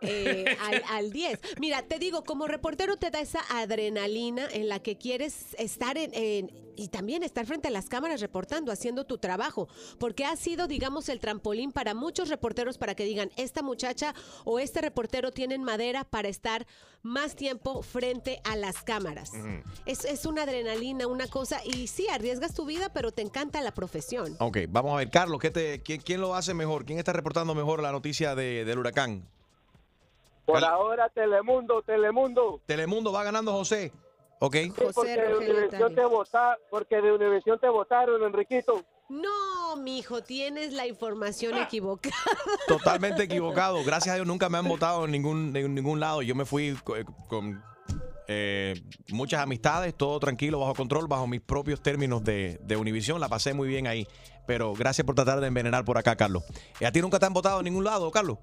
eh, al, al 10. Mira, te digo, como reportero te da esa adrenalina en la que quieres estar en, en- y también estar frente a las cámaras reportando, haciendo tu trabajo, porque ha sido, digamos, el trampolín para muchos reporteros para que digan, esta muchacha o este reportero tienen madera para estar más tiempo frente a las cámaras. Es, es una adrenalina, una cosa, y sí, arriesgas tu vida, pero te encanta la profesión. Ok, vamos a ver, Carlos, ¿qué te, quién, quién lo hace mejor? ¿Quién está reportando mejor la noticia de- del huracán? Por ahora, Telemundo, Telemundo. Telemundo va ganando José. Ok. Sí, porque de Univisión te vota, porque de Univisión te votaron, Enriquito. No, mijo, tienes la información equivocada. Totalmente equivocado. Gracias a Dios nunca me han votado en ningún, en ningún lado. Yo me fui co- con Eh, muchas amistades, todo tranquilo, bajo control, bajo mis propios términos de, de Univisión. La pasé muy bien ahí. Pero gracias por tratar de envenenar por acá, Carlos. ¿Y a ti nunca te han votado en ningún lado, Carlos?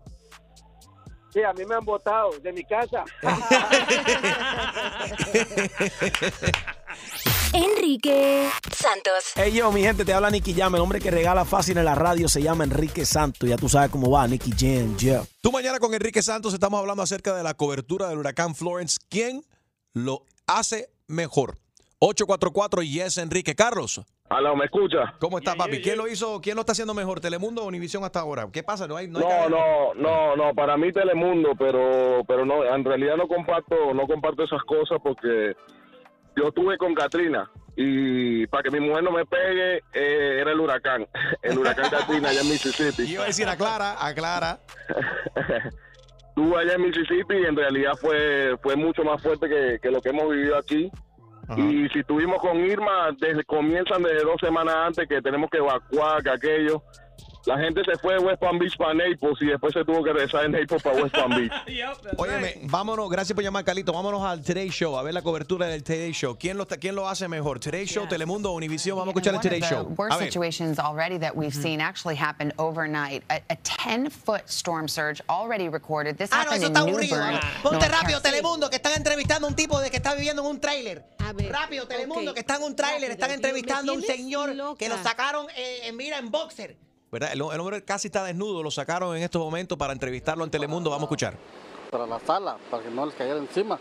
Sí, a mí me han votado de mi casa. Enrique Santos. Hey yo, mi gente, te habla Nicky Jam. El hombre que regala fácil en la radio se llama Enrique Santos. Ya tú sabes cómo va, Nicky Jam, yeah. Tú mañana con Enrique Santos estamos hablando acerca de la cobertura del huracán Florence. ¿Quién lo hace mejor? 844 Yes Enrique. Carlos. Aló, ¿me escucha? ¿Cómo está, papi? ¿Quién lo hizo? ¿Quién lo está haciendo mejor? ¿Telemundo o Univisión hasta ahora? ¿Qué pasa? No hay, no hay No, no, no, no, para mí Telemundo, pero pero no, en realidad no comparto no comparto esas cosas porque yo estuve con Katrina y para que mi mujer no me pegue eh, era el huracán, el huracán Katrina allá en Mississippi. Iba a decir, aclara, aclara. Estuve allá en Mississippi y en realidad fue fue mucho más fuerte que, que lo que hemos vivido aquí. Y si estuvimos con Irma, desde comienzan desde dos semanas antes que tenemos que evacuar, que aquello. La gente se fue de West Palm Beach para Naples y después se tuvo que regresar de Naples para West Palm Beach. Óyeme, vámonos, gracias por llamar, Carlito. Vámonos al Today Show, a ver la cobertura del Today Show. ¿Quién lo, quién lo hace mejor? ¿Today Show, Telemundo o Univisión? Vamos a escuchar el One Today of the Show. worst situations already that we've seen actually happened overnight. A, a 10-foot storm surge already recorded. This Ah, no, happened eso in está aburrido. Ponte rápido. Telemundo, que están entrevistando a un tipo de que está viviendo en un tráiler. Rápido, Telemundo, que está en un tráiler. Están entrevistando a un señor que lo sacaron, eh, mira, en boxer. ¿Verdad? El, el hombre casi está desnudo, lo sacaron en estos momentos para entrevistarlo en Telemundo. Vamos a escuchar. para la sala, para que no les cayera encima.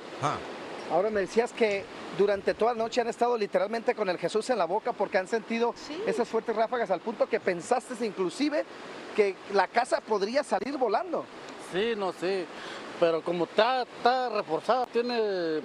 Ahora me decías que durante toda la noche han estado literalmente con el Jesús en la boca porque han sentido esas fuertes ráfagas al punto que pensaste inclusive que la casa podría salir volando. Sí, no, sí. Pero como está, está reforzada, tiene,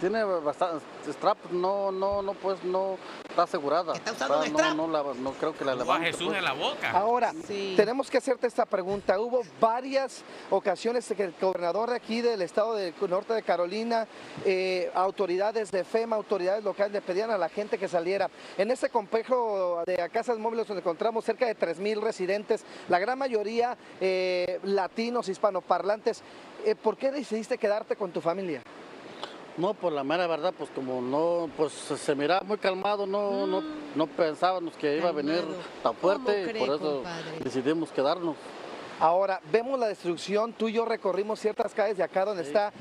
tiene bastante strap, no, no, no, pues no está asegurada. Está usando un no, strap. no, la- no creo que la levante. Jesús pues. en la boca. Ahora, tenemos que hacerte esta pregunta. Hubo varias ocasiones que el gobernador de aquí del estado del norte de Carolina, eh, autoridades de FEMA, autoridades locales le pedían a la gente que saliera. En ese complejo de casas móviles donde encontramos cerca de 3.000 residentes, la gran mayoría eh, latinos, hispanoparlantes. Eh, ¿Por qué decidiste quedarte con tu familia? No, por la mera verdad, pues como no, pues se miraba muy calmado, no, no, no pensábamos que iba a venir tan fuerte y por eso compadre? decidimos quedarnos. Ahora, vemos la destrucción. Tú y yo recorrimos ciertas calles de acá donde está.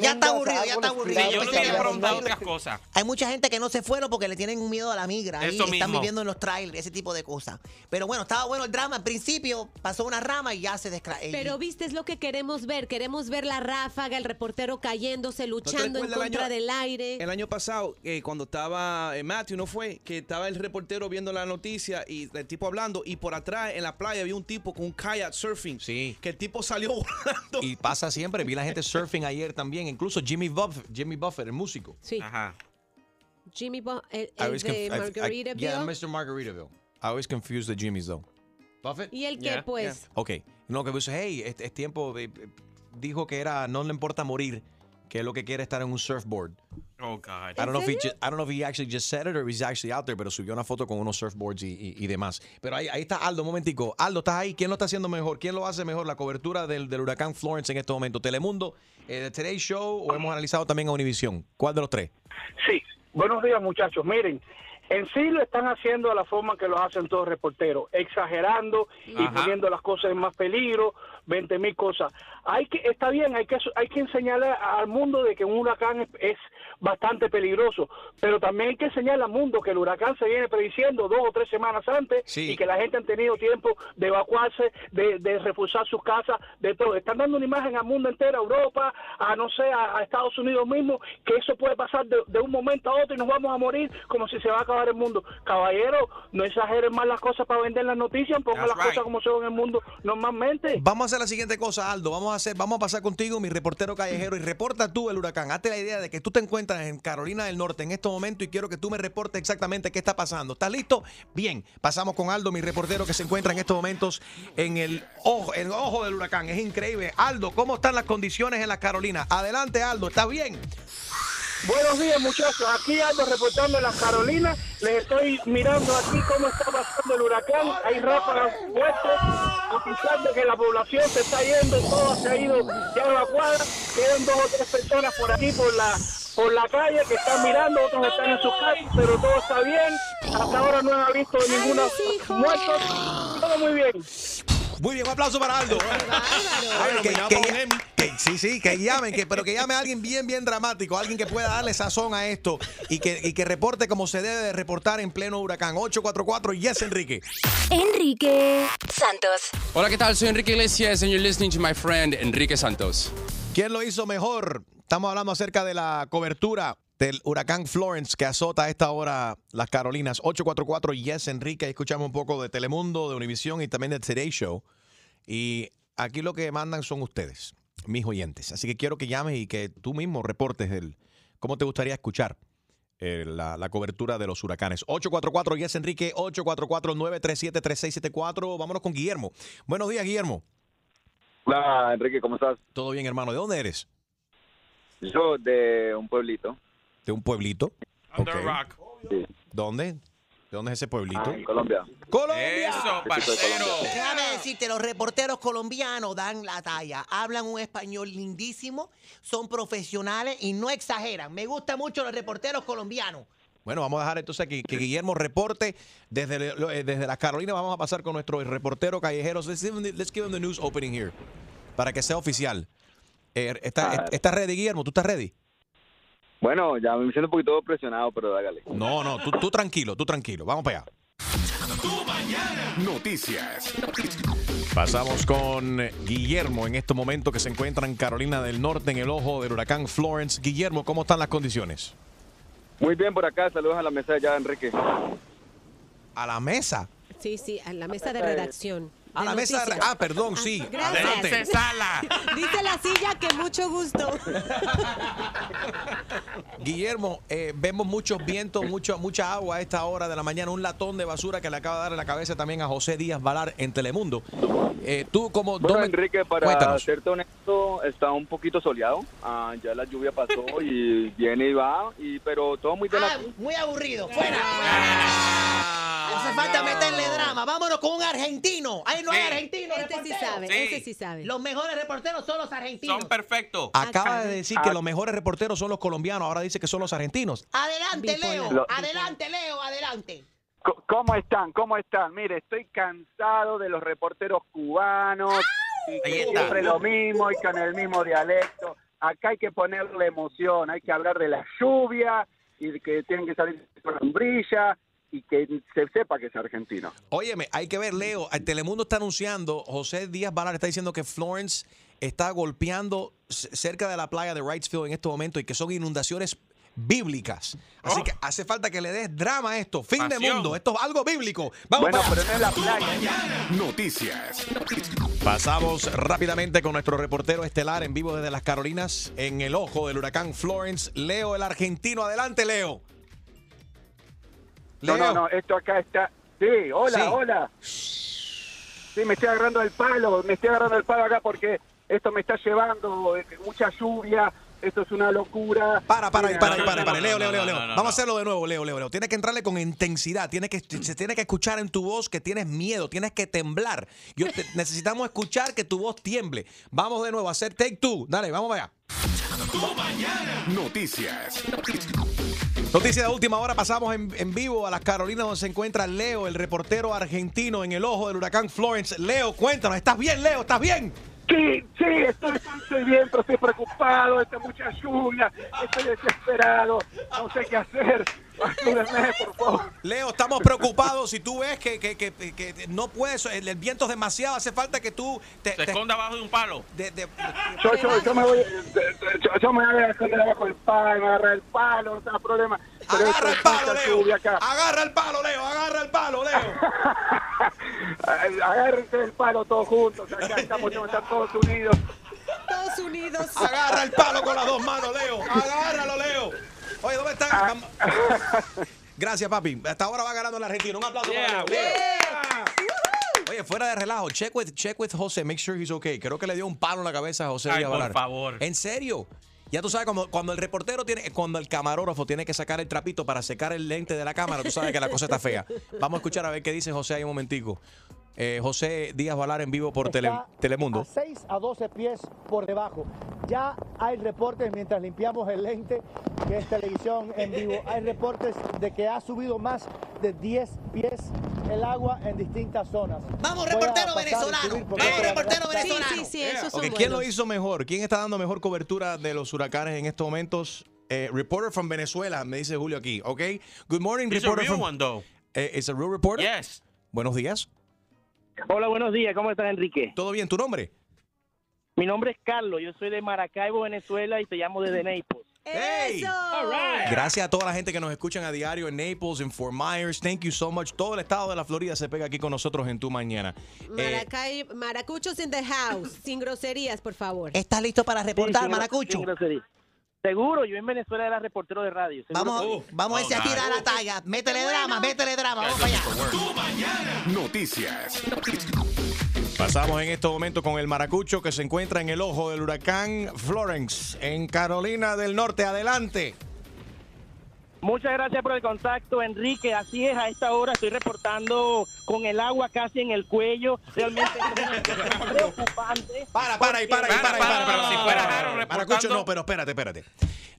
Ya está aburrido, ya está aburrido. Sí, yo le que- preguntar otras cosas. Hay mucha gente que no se fueron porque le tienen miedo a la migra. Ahí Eso están mismo. viviendo en los trailers, ese tipo de cosas. Pero bueno, estaba bueno el drama. Al principio pasó una rama y ya se descra... eh, Pero viste, es lo que queremos ver. Queremos ver la ráfaga, el reportero cayéndose, luchando en contra año- del aire. El año pasado, eh, cuando estaba eh, Matthew, ¿no fue? Que estaba el reportero viendo la noticia y el tipo hablando y por atrás en la playa había un tipo con un kayak surfing. Sí. Que el tipo salió volando. Y pasa siempre. Vi la gente surfing ayer también. Incluso Jimmy Buffett, Jimmy Buffett el músico. Sí. Ajá. Jimmy Bo- el, I el always de I- Margaritaville. yeah, Mr. Margaritaville. I always confuse the Jimmys, though. Buffett? ¿Y el qué, pues? Ok. No, que dice, hey, es, es tiempo. de- dijo que era, no le importa morir, que es lo que quiere estar en un surfboard. Oh, God. I don't, know if he ju- I don't know if he actually just said it or he's actually out there, pero subió una foto con unos surfboards y, y- y demás. Pero ahí, ahí está Aldo, un momentico. Aldo, ¿estás ahí? ¿Quién lo está haciendo mejor? ¿Quién lo hace mejor? La cobertura del, del huracán Florence en este momento. ¿Telemundo, eh, The Today Show o hemos analizado también a Univision? ¿Cuál de los tres? Sí, buenos días muchachos. Miren, en sí lo están haciendo de la forma que lo hacen todos los reporteros, exagerando y Ajá. poniendo las cosas en más peligro, 20 mil cosas. Hay que, está bien, hay que, hay que enseñarle al mundo de que un huracán es, es bastante peligroso, pero también hay que enseñarle al mundo que el huracán se viene prediciendo dos o tres semanas antes Sí. y que la gente ha tenido tiempo de evacuarse, de, de reforzar sus casas, de todo. Están dando una imagen al mundo entero, a Europa, a no sé, a, a Estados Unidos mismo, que eso puede pasar de, de un momento a otro y nos vamos a morir como si se va a acabar el mundo. Caballero, no exageren más las cosas para vender las noticias, pongan That's las right. cosas como son en el mundo normalmente. Vamos a hacer la siguiente cosa, Aldo. Vamos a hacer, vamos a pasar contigo, mi reportero callejero, y reporta tú el huracán. Hazte la idea de que tú te encuentras en Carolina del Norte en este momento y quiero que tú me reportes exactamente qué está pasando. ¿Estás listo? Bien. Pasamos con Aldo, mi reportero que se encuentra en estos momentos en el ojo, el ojo del huracán. Es increíble. Aldo, ¿cómo están las condiciones en la Carolina? Adelante, Aldo. ¿Estás bien? Buenos días, muchachos. Aquí ando reportando en las Carolinas. Les estoy mirando aquí cómo está pasando el huracán. Hay ráfagas fuertes. A pesar de que la población se está yendo, todo se ha ido ya evacuada. Quedan dos o tres personas por aquí por la por la calle que están mirando, otros están en sus casas, pero todo está bien. Hasta ahora no he visto ninguno muerto. Todo muy bien. Muy bien, un aplauso para Aldo. A ver, que, que- que- sí, sí, que llamen, que, pero que llame a alguien bien, bien dramático, alguien que pueda darle sazón a esto y que, y que reporte como se debe de reportar en pleno huracán. 844 Yes, Enrique. Enrique Santos. Hola, ¿qué tal? Soy Enrique Iglesias and you're listening to my friend Enrique Santos. ¿Quién lo hizo mejor? Estamos hablando acerca de la cobertura del huracán Florence que azota a esta hora las Carolinas. 844 Yes, Enrique. Escuchamos un poco de Telemundo, de Univisión y también de Today Show. Y aquí lo que mandan son ustedes, mis oyentes. Así que quiero que llames y que tú mismo reportes el, cómo te gustaría escuchar eh, la, la cobertura de los huracanes. 844 Yes, Enrique. 844-937-3674. Vámonos con Guillermo. Buenos días, Guillermo. Hola, Enrique, ¿cómo estás? Todo bien, hermano. ¿De dónde eres? Yo de un pueblito. ¿De un pueblito? Under rock. Sí. ¿Dónde? ¿De dónde es ese pueblito? Ah, en Colombia. ¡Colombia! Eso, parcero. Déjame decirte, los reporteros colombianos dan la talla, hablan un español lindísimo, son profesionales y no exageran. Me gustan mucho los reporteros colombianos. Bueno, vamos a dejar entonces que, que Guillermo reporte desde, eh, desde las Carolinas. Vamos a pasar con nuestro reportero callejero. Let's give him the, let's give him the news opening here. Para que sea oficial. Eh, ¿está, Ah. ¿Estás ready, Guillermo? ¿Tú estás ready? Bueno, ya me siento un poquito presionado, pero hágale. No, no, tú, tú tranquilo, tú tranquilo. Vamos para allá. Noticias. Pasamos con Guillermo en este momento que se encuentra en Carolina del Norte en el ojo del huracán Florence. Guillermo, ¿cómo están las condiciones? Muy bien por acá, saludos a la mesa ya, Enrique. ¿A la mesa? Sí, sí, a la mesa de redacción. A la mesa de... noticias. Ah, perdón, sí. Gracias. Adelante. Dice la silla que mucho gusto. Guillermo, eh, vemos muchos vientos, mucho, mucha agua a esta hora de la mañana, un latón de basura que le acaba de dar en la cabeza también a José Díaz Valar en Telemundo. Eh, tú como... Bueno, dome- Enrique, para Cuéntanos. serte honesto, está un poquito soleado. Ah, ya la lluvia pasó y viene y va, y, pero todo muy Ah, muy aburrido, fuera. No hace falta meterle drama. Vámonos con un argentino. Ahí no hay Sí. argentino. Este sí sabe, Sí. este sí sabe. Los mejores reporteros son los argentinos. Son perfectos. Acaba de decir que los mejores reporteros son los colombianos, ahora dice que son los argentinos. Adelante, Leo. Lo- Adelante, Leo. Adelante. ¿Cómo están? ¿Cómo están? Mire, estoy cansado de los reporteros cubanos y Ahí que está. siempre lo mismo y con el mismo dialecto. Acá hay que ponerle emoción, hay que hablar de la lluvia y de que tienen que salir con sombrilla y que se sepa que es argentino. Óyeme, hay que ver, Leo, el Telemundo está anunciando, José Díaz Valar está diciendo que Florence está golpeando cerca de la playa de Wrightsville en este momento y que son inundaciones bíblicas. Así que hace falta que le des drama a esto. Fin de mundo. Esto es algo bíblico. Vamos Bueno, para pero no es la playa. Noticias. Pasamos rápidamente con nuestro reportero estelar en vivo desde las Carolinas en el ojo del huracán Florence. Leo, el argentino. Adelante, Leo. No, no, no, esto acá está. Sí, hola, Sí. hola. Sí, me estoy agarrando el palo, me estoy agarrando el palo acá porque esto me está llevando eh, mucha lluvia, esto es una locura. Para, para, para, no, para, no, para. no, Leo, no, Leo, Leo, Leo. no, no, Vamos a hacerlo de nuevo, Leo, Leo, Leo. Tienes que entrarle con intensidad. Tiene que, se tiene que escuchar en tu voz que tienes miedo, tienes que temblar. Yo te- necesitamos escuchar que tu voz tiemble. Vamos de nuevo a hacer take two. Dale, vamos allá. Noticias. Noticia de última hora, pasamos en, vivo a las Carolinas donde se encuentra Leo, el reportero argentino en el ojo del huracán Florence. Leo, cuéntanos, ¿estás bien, Leo? ¿Estás bien? Sí, sí, estoy, estoy bien, pero estoy preocupado, está mucha lluvia, estoy desesperado, no sé qué hacer. Ayúdenme, por favor. Leo, estamos preocupados. Si tú ves que, que- que- que no puedes, el, el viento es demasiado, hace falta que tú te, Se te- esconde abajo de un palo. de- de- Yo, yo, yo me voy, yo, yo me voy a esconder abajo del palo, me agarrar el palo, no tengo problema. Pero Agarra el palo, Leo. Agarra el palo, Leo. Agarra el palo, Leo. Agárrense el palo todos juntos, acá estamos, estamos todos unidos. Todos unidos. Agarra el palo con las dos manos, Leo. Agárralo, Leo. Oye, ¿dónde están? Vam- Gracias, papi. Hasta ahora va ganando el argentino. Un aplauso para. Yeah. Oye, fuera de relajo, check with, check with José, make sure he's okay. Creo que le dio un palo en la cabeza a José Ay, por favor. En serio. Ya tú sabes, cuando, cuando el reportero tiene, cuando el camarógrafo tiene que sacar el trapito para secar el lente de la cámara, tú sabes que la cosa está fea. Vamos a escuchar a ver qué dice José ahí un momentico. Eh, José Díaz Valar en vivo por Tele- Está Telemundo. A 6 a 12 pies por debajo. Ya hay reportes mientras limpiamos el lente, que es televisión en vivo. Hay reportes de que ha subido más de 10 pies el agua en distintas zonas. Vamos, a reportero venezolano. Vamos, reportero venezolano. Sí, sí, esos son Ok, ¿Quién lo hizo mejor? ¿Quién está dando mejor cobertura de los huracanes en estos momentos? Eh, reporter from Venezuela, me dice Julio aquí. Ok. Good morning, It's a reporter real from. one, though. Eh, it's a real reporter. Yes. Buenos días. Hola, buenos días. ¿Cómo estás, Enrique? ¿Todo bien? ¿Tu nombre? Mi nombre es Carlos. Yo soy de Maracaibo, Venezuela y te llamo desde Naples. Hey. Gracias a toda la gente que nos escuchan a diario en Naples, en Fort Myers. Thank you so much. Todo el estado de la Florida se pega aquí con nosotros en tu mañana. Eh, Maracay- maracuchos in the house. Sin groserías, por favor. ¿Estás listo para reportar, Sí, sin- Maracucho? sin grosería. Seguro, yo en Venezuela era reportero de radio. Seguro Vamos, que- vamos a ese a tirar la talla. Métele drama, métele drama. Vamos para allá. Noticias. Pasamos en este momento con el maracucho que se encuentra en el ojo del huracán Florence, en Carolina del Norte. Adelante. Muchas gracias por el contacto, Enrique. Así es, a esta hora estoy reportando con el agua casi en el cuello. Realmente es preocupante. Para, para ahí, para ahí, para ahí, para, para, si para, fuera para, para. Maracucho, no, pero espérate, espérate.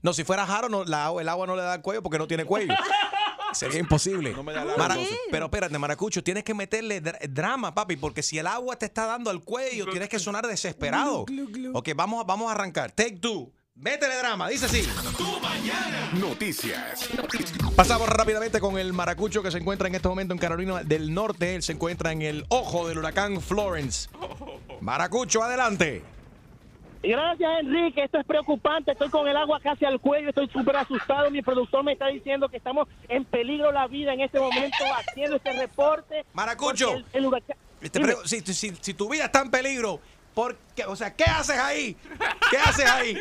No, si fuera Jaro, no, la- el agua no le da el cuello porque no tiene cuello. Sería imposible. Mara- pero espérate, Maracucho, tienes que meterle dra- drama, papi, porque si el agua te está dando al cuello, tienes que sonar desesperado. Ok, vamos, a- vamos a arrancar. Take two. Métele drama, dice así. Noticias. Pasamos rápidamente con el maracucho que se encuentra en este momento en Carolina del Norte. Él se encuentra en el ojo del huracán Florence. Maracucho, adelante. Gracias, Enrique. Esto es preocupante. Estoy con el agua casi al cuello. Estoy súper asustado. Mi productor me está diciendo que estamos en peligro la vida en este momento haciendo este reporte. Maracucho. El, el huracán- Te pre- si, si- si tu vida está en peligro, ¿por qué? O sea, ¿qué haces ahí? ¿Qué haces ahí?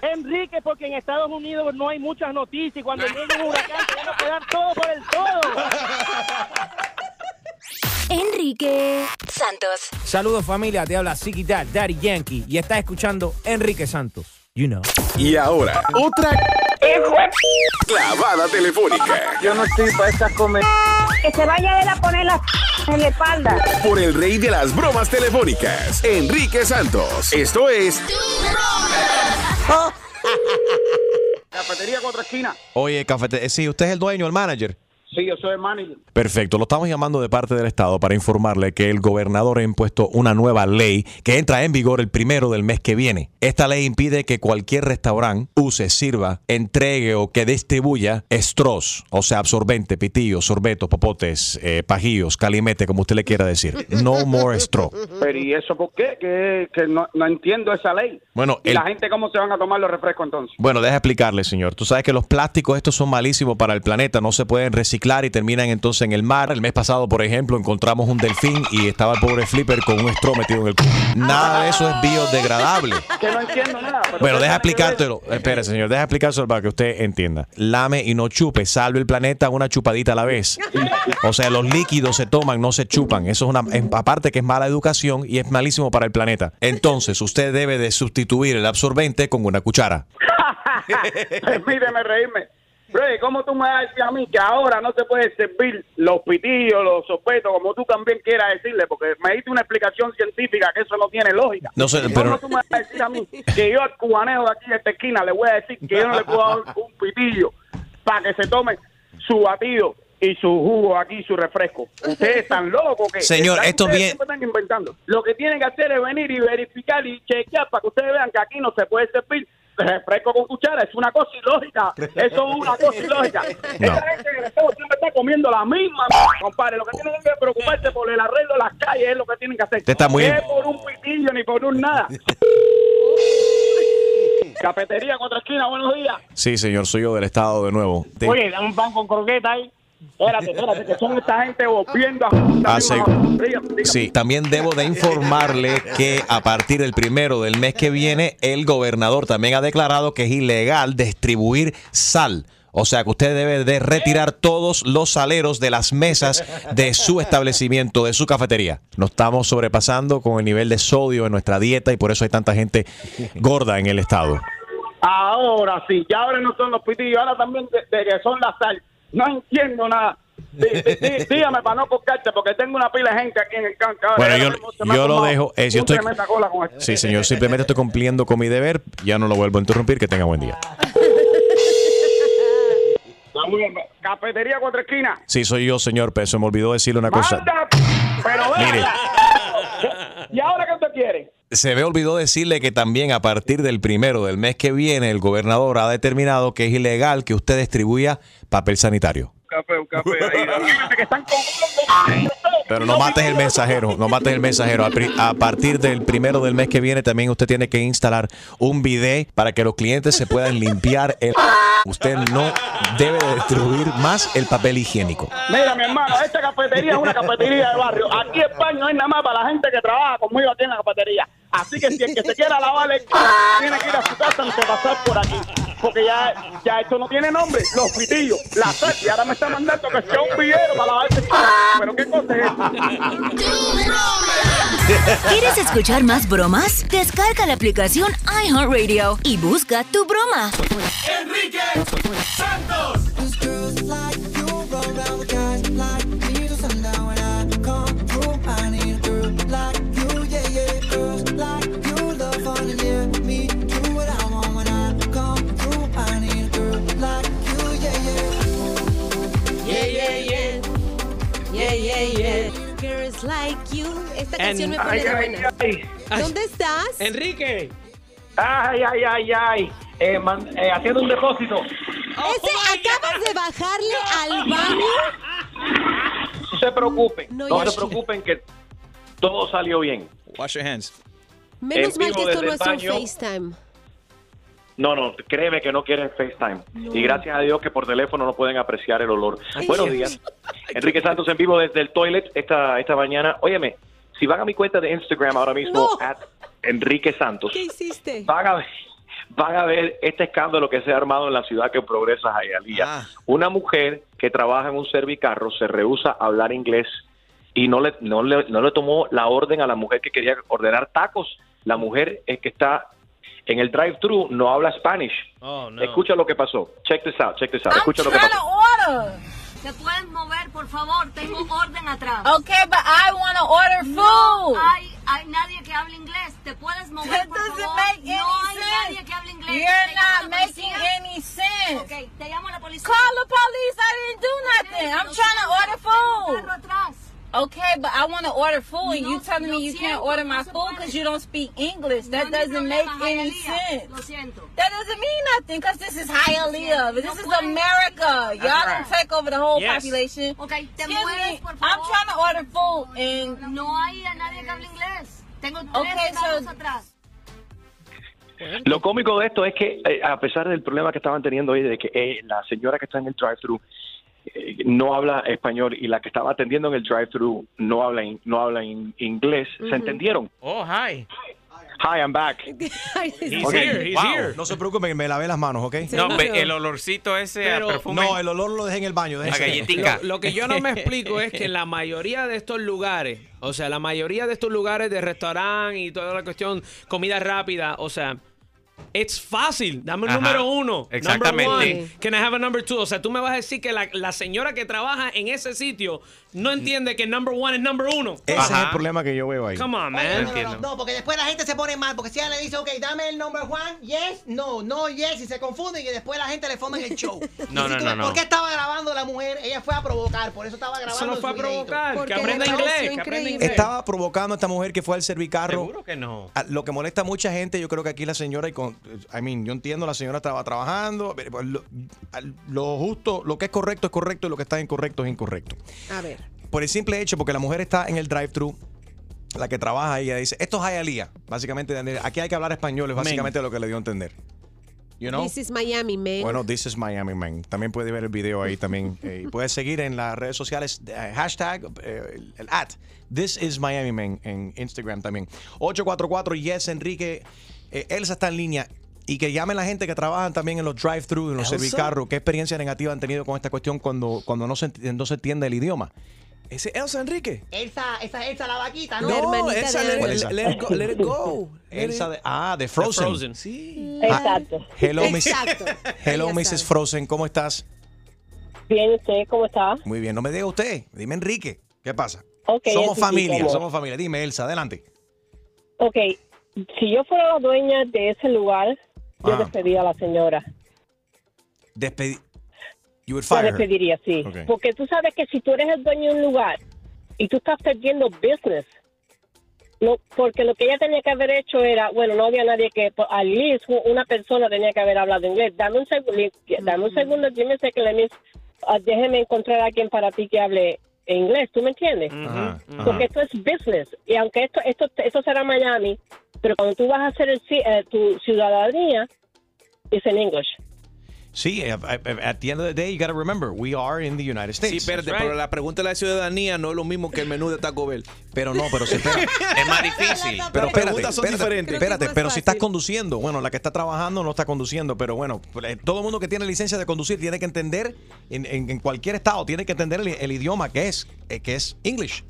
Enrique, porque en Estados Unidos no hay muchas noticias y cuando llegue un huracán te van a quedar todo por el todo. Enrique Santos. Saludos familia, te habla Dad, Daddy Yankee y estás escuchando Enrique Santos. You know. Y ahora, otra clavada telefónica. Yo no estoy para estas comer. Que se vaya a él a poner la en la espalda. Por el rey de las bromas telefónicas, Enrique Santos. Esto es Cafetería contra esquina. Oye, cafete, eh, sí, usted es el dueño, el manager. Sí, yo soy el manager. Perfecto, lo estamos llamando de parte del Estado para informarle que el gobernador ha impuesto una nueva ley que entra en vigor el primero del mes que viene. Esta ley impide que cualquier restaurante use, sirva, entregue o que distribuya straws, o sea, absorbente, pitillos, sorbetos, popotes, eh, pajillos, calimete, como usted le quiera decir. No more straw. Pero ¿y eso por qué? Que, que no, no entiendo esa ley. Bueno, ¿Y el- la gente cómo se van a tomar los refrescos entonces? Bueno, deja explicarle, señor. Tú sabes que los plásticos estos son malísimos para el planeta, no se pueden reciclar y terminan entonces en el mar. El mes pasado, por ejemplo, encontramos un delfín y estaba el pobre Flipper con un straw metido en el culo. Nada de eso es biodegradable. Que no entiendo nada. pero Bueno, ¿qué deja explicártelo. Espera, señor, deja explicárselo para que usted entienda. Lame y no chupe, salve el planeta una chupadita a la vez. O sea, los líquidos se toman, no se chupan. Eso es una, es- aparte que es mala educación y es malísimo para el planeta. Entonces, usted debe de sustituir el absorbente con una cuchara. Permíteme reírme. Bro, ¿cómo tú me vas a decir a mí que ahora no se puede servir los pitillos, los sopetos, como tú también quieras decirle? Porque me diste una explicación científica que eso no tiene lógica. No sé, ¿Cómo pero- tú me vas a decir a mí que yo al cubaneo de aquí de esta esquina le voy a decir que yo no le puedo dar un pitillo para que se tome su batido y su jugo aquí, su refresco? Ustedes están locos que... Señor, esto ustedes bien- están inventando. Lo que tienen que hacer es venir y verificar y chequear para que ustedes vean que aquí no se puede servir refresco con cuchara. Es una cosa ilógica. Eso es una cosa ilógica. Esa gente en el Estado siempre está comiendo la misma compadre. Lo que tienen que preocuparse por el arreglo de las calles es lo que tienen que hacer. Usted está muy- No es por un pitillo ni por un nada. Cafetería contra esquina, buenos días. Sí, señor, soy yo del Estado de nuevo. Te- Oye, dame un pan con croqueta ahí. Espérate, espérate, que son esta gente volviendo a... Ah, sí. También debo de informarle que a partir del primero del mes que viene, el gobernador también ha declarado que es ilegal distribuir sal. O sea que usted debe de retirar todos los saleros de las mesas de su establecimiento, de su cafetería. Nos estamos sobrepasando con el nivel de sodio en nuestra dieta y por eso hay tanta gente gorda en el estado. Ahora sí, ya ahora no son los pitillos, ahora también de, de que son la sal. No entiendo nada. Dí- dí- Dígame para no colgarte, porque tengo una pila de gente aquí en el canca. Bueno, yo, yo lo dejo. eh, si estoy, sí, señor, simplemente estoy cumpliendo con mi deber. Ya no lo vuelvo a interrumpir. Que tenga buen día. Cafetería Cuatro Esquinas. Sí, soy yo, señor, pero se me olvidó decirle una cosa. Pero Mire. ¿Y ahora qué usted quiere? Se me olvidó decirle que también a partir del primero del mes que viene, el gobernador ha determinado que es ilegal que usted distribuya papel sanitario. Café, un café ahí. Están con... Pero no mates el mensajero, no mates el mensajero. A partir del primero del mes que viene también usted tiene que instalar un bidet para que los clientes se puedan limpiar el... Usted no debe de distribuir más el papel higiénico. Mira, mi hermano, esta cafetería es una cafetería de barrio. Aquí en España no hay nada más para la gente que trabaja conmigo aquí en la cafetería. Así que si el que se quiera lavar el tiene que ir a su casa antes de pasar por aquí. Porque ya, ya esto no tiene nombre. Los pitillos, la sal. Y ahora me está mandando que sea un villero para lavar c- Pero qué cosa es? ¿Quieres escuchar más bromas? Descarga la aplicación iHeartRadio y busca tu broma. Enrique Santos. Yeah. Girls like you. Esta canción me pone Ay, de ay, buena. ay. ¿Dónde estás? Enrique. Ay, ay, ay, ay. Eh, man- eh, haciendo un depósito. Ese, ¿acabas de bajarle al baño? No se preocupen, No, se preocupen que todo salió bien. Wash your hands. Menos En mal que esto no es un. FaceTime. No, no, créeme que no quieren FaceTime. Y gracias a Dios que por teléfono no pueden apreciar el olor. Ay, Buenos Dios. días. Enrique Santos en vivo desde el toilet esta, esta mañana. Óyeme, si van a mi cuenta de Instagram ahora mismo, No. at Enrique Santos, ¿Qué hiciste? van a ver, van a ver este escándalo que se ha armado en la ciudad que progresa Hialeah. Una mujer que trabaja en un servicarro se rehúsa a hablar inglés y no le, no, le, no le tomó la orden a la mujer que quería ordenar tacos. La mujer es que está en el drive-thru no habla Spanish. Oh, no. Escucha lo que pasó. Check this out, check this out. Escucha lo que pasó. order. ¿Te puedes mover, por favor? Tengo orden atrás. Okay, but I want to order No food. hay, hay nadie que hable inglés. ¿Te puedes mover, That por favor? make no hay sense. nadie que hable inglés. You're not making policía. any sense. Ok, te llamo a la policía. Call the police. I didn't do nothing. I'm trying to order food. Okay, but I want to order food, and you telling me you can't order my food because you don't speak English. That No doesn't make any Hialeah. sense. That doesn't mean nothing because this is Hialeah. This No is. America. Y'all don't take over the whole Yes. population. Okay, te Excuse me, por I'm trying to order food, and No hay a nadie que hable inglés. Tengo tres Okay, so- atrás. Lo cómico de esto es que, eh, a pesar del problema que estaban teniendo hoy, de que eh, la señora que está en el drive-thru no habla español y la que estaba atendiendo en el drive-thru no habla, in- no habla in- inglés. ¿se entendieron? Oh, hi. Hi, I'm back. He's here, he's Wow. here. No se preocupen, me lavé las manos, ¿ok? No, el olorcito ese a Pero- perfume. No, el olor lo dejé en el baño. La galletica. Lo, lo que yo no me explico es que en la mayoría de estos lugares, o sea, la mayoría de estos lugares de restaurante y toda la cuestión, comida rápida, o sea, es fácil. Dame Ajá, número uno. exactamente. Number one. Can I have a number two? O sea, tú me vas a decir que la, la señora que trabaja en ese sitio no entiende que number one es number uno. Ese es el problema que yo veo ahí. Come on, Oye, man. no, no, no, no, porque después la gente se pone mal, porque si ella le dice, ok, dame el number one, yes, no, no, yes, y se confunden y después la gente le forma en el show. No, no, tú no, no. ¿Por qué estaba grabando la mujer? Ella fue a provocar, por eso estaba grabando. Eso no fue a provocar, que Porque aprenda inglés, que aprenda. Estaba provocando a esta mujer que fue al servicarro. Seguro que no. A- Lo que molesta a mucha gente, yo creo que aquí la señora, y con, I mean, yo entiendo, la señora estaba trabajando, pero pues, lo, justo, lo que es correcto es correcto y lo que está incorrecto es incorrecto. A ver. Por el simple hecho, porque la mujer está en el drive-thru, la que trabaja ahí, ella dice, esto es Hialeah. Básicamente, aquí hay que hablar español, es básicamente lo que le dio a entender. You know? This is Miami, man. Bueno, this is Miami Man. También puede ver el video ahí también. Eh, y puedes seguir en las redes sociales, eh, hashtag, eh, el, el at, this is Miami Man en Instagram también. 844 Yes Enrique. Eh, Elsa está en línea. Y que llamen la gente que trabajan también en los drive-thru, en los servicarros. ¿Qué experiencia negativa han tenido con esta cuestión cuando, cuando no, se, ent- no se entiende el idioma? ¿Ese Elsa Enrique? Elsa, esa Elsa la vaquita, ¿no? No, Elsa, let, ¿Cuál it- Elsa? let it go. Let it go. Let Elsa de, ah, de Frozen. Frozen. Sí. Ah, Exacto. hello, Miss- Exacto. hello Mrs. Frozen. ¿Cómo estás? Bien, ¿usted cómo está? Muy bien, no me diga usted, dime Enrique, ¿qué pasa? Ok, somos familia, somos familia. Dime, Elsa, adelante. Ok, si yo fuera la dueña de ese lugar, yo Ah. despediría a la señora. Despedi You would La fire her. despediría, sí. Ok. Porque tú sabes que si tú eres el dueño de un lugar y tú estás perdiendo business, no, porque lo que ella tenía que haber hecho era, bueno, no había nadie que, al least una persona tenía que haber hablado inglés. Dame un segundo, dame un segundo, dime que le mis- ah, déjeme encontrar a alguien para ti que hable inglés, ¿tú me entiendes? Ajá, Porque esto es business. Y aunque esto, esto, esto será Miami, pero cuando tú vas a hacer el, eh, tu ciudadanía, es en English. Sí, eh, eh, at the end of the day, you gotta remember, we are in the United States. Sí, espérate, pero la pregunta de la ciudadanía no es lo mismo que el menú de Taco Bell. Pero no, pero si espera. Es más difícil. Pero espérate, preguntas son espérate, diferentes. espérate, pero si estás conduciendo, bueno, la que está trabajando no está conduciendo, pero bueno, eh, todo el mundo que tiene licencia de conducir tiene que entender, en, en- en cualquier estado, tiene que entender el, el idioma que es, que es English.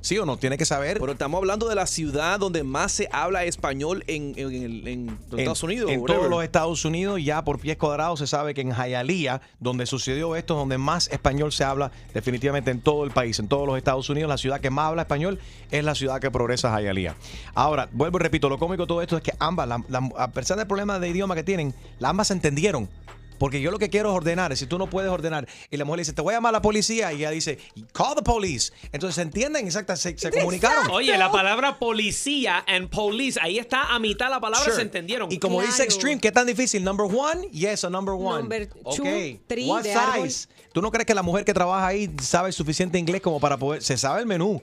¿Sí o no? Tiene que saber. Pero estamos hablando de la ciudad donde más se habla español en, en- Estados Unidos. En whatever. todos los Estados Unidos, ya por pies cuadrados, se sabe que en Hialeah, donde sucedió esto, donde más español se habla, definitivamente en todo el país, en todos los Estados Unidos, la ciudad que más habla español es la ciudad que progresa Hialeah. Ahora, vuelvo y repito, lo cómico de todo esto es que ambas, la- la- a pesar del problema de idioma que tienen, las ambas se entendieron. Porque yo lo que quiero es ordenar, si tú no puedes ordenar, y la mujer le dice, te voy a llamar a la policía, y ella dice, call the police. Entonces se entienden, exacta, se, se comunicaron. Oye, la palabra policía and police, ahí está a mitad la palabra, Sure. se entendieron. Y como dice Extreme, ¿qué tan difícil? ¿Number one? Yes, a number one. Number ok. two, three, What árbol. size? ¿Tú no crees que la mujer que trabaja ahí sabe suficiente inglés como para poder... Se sabe el menú.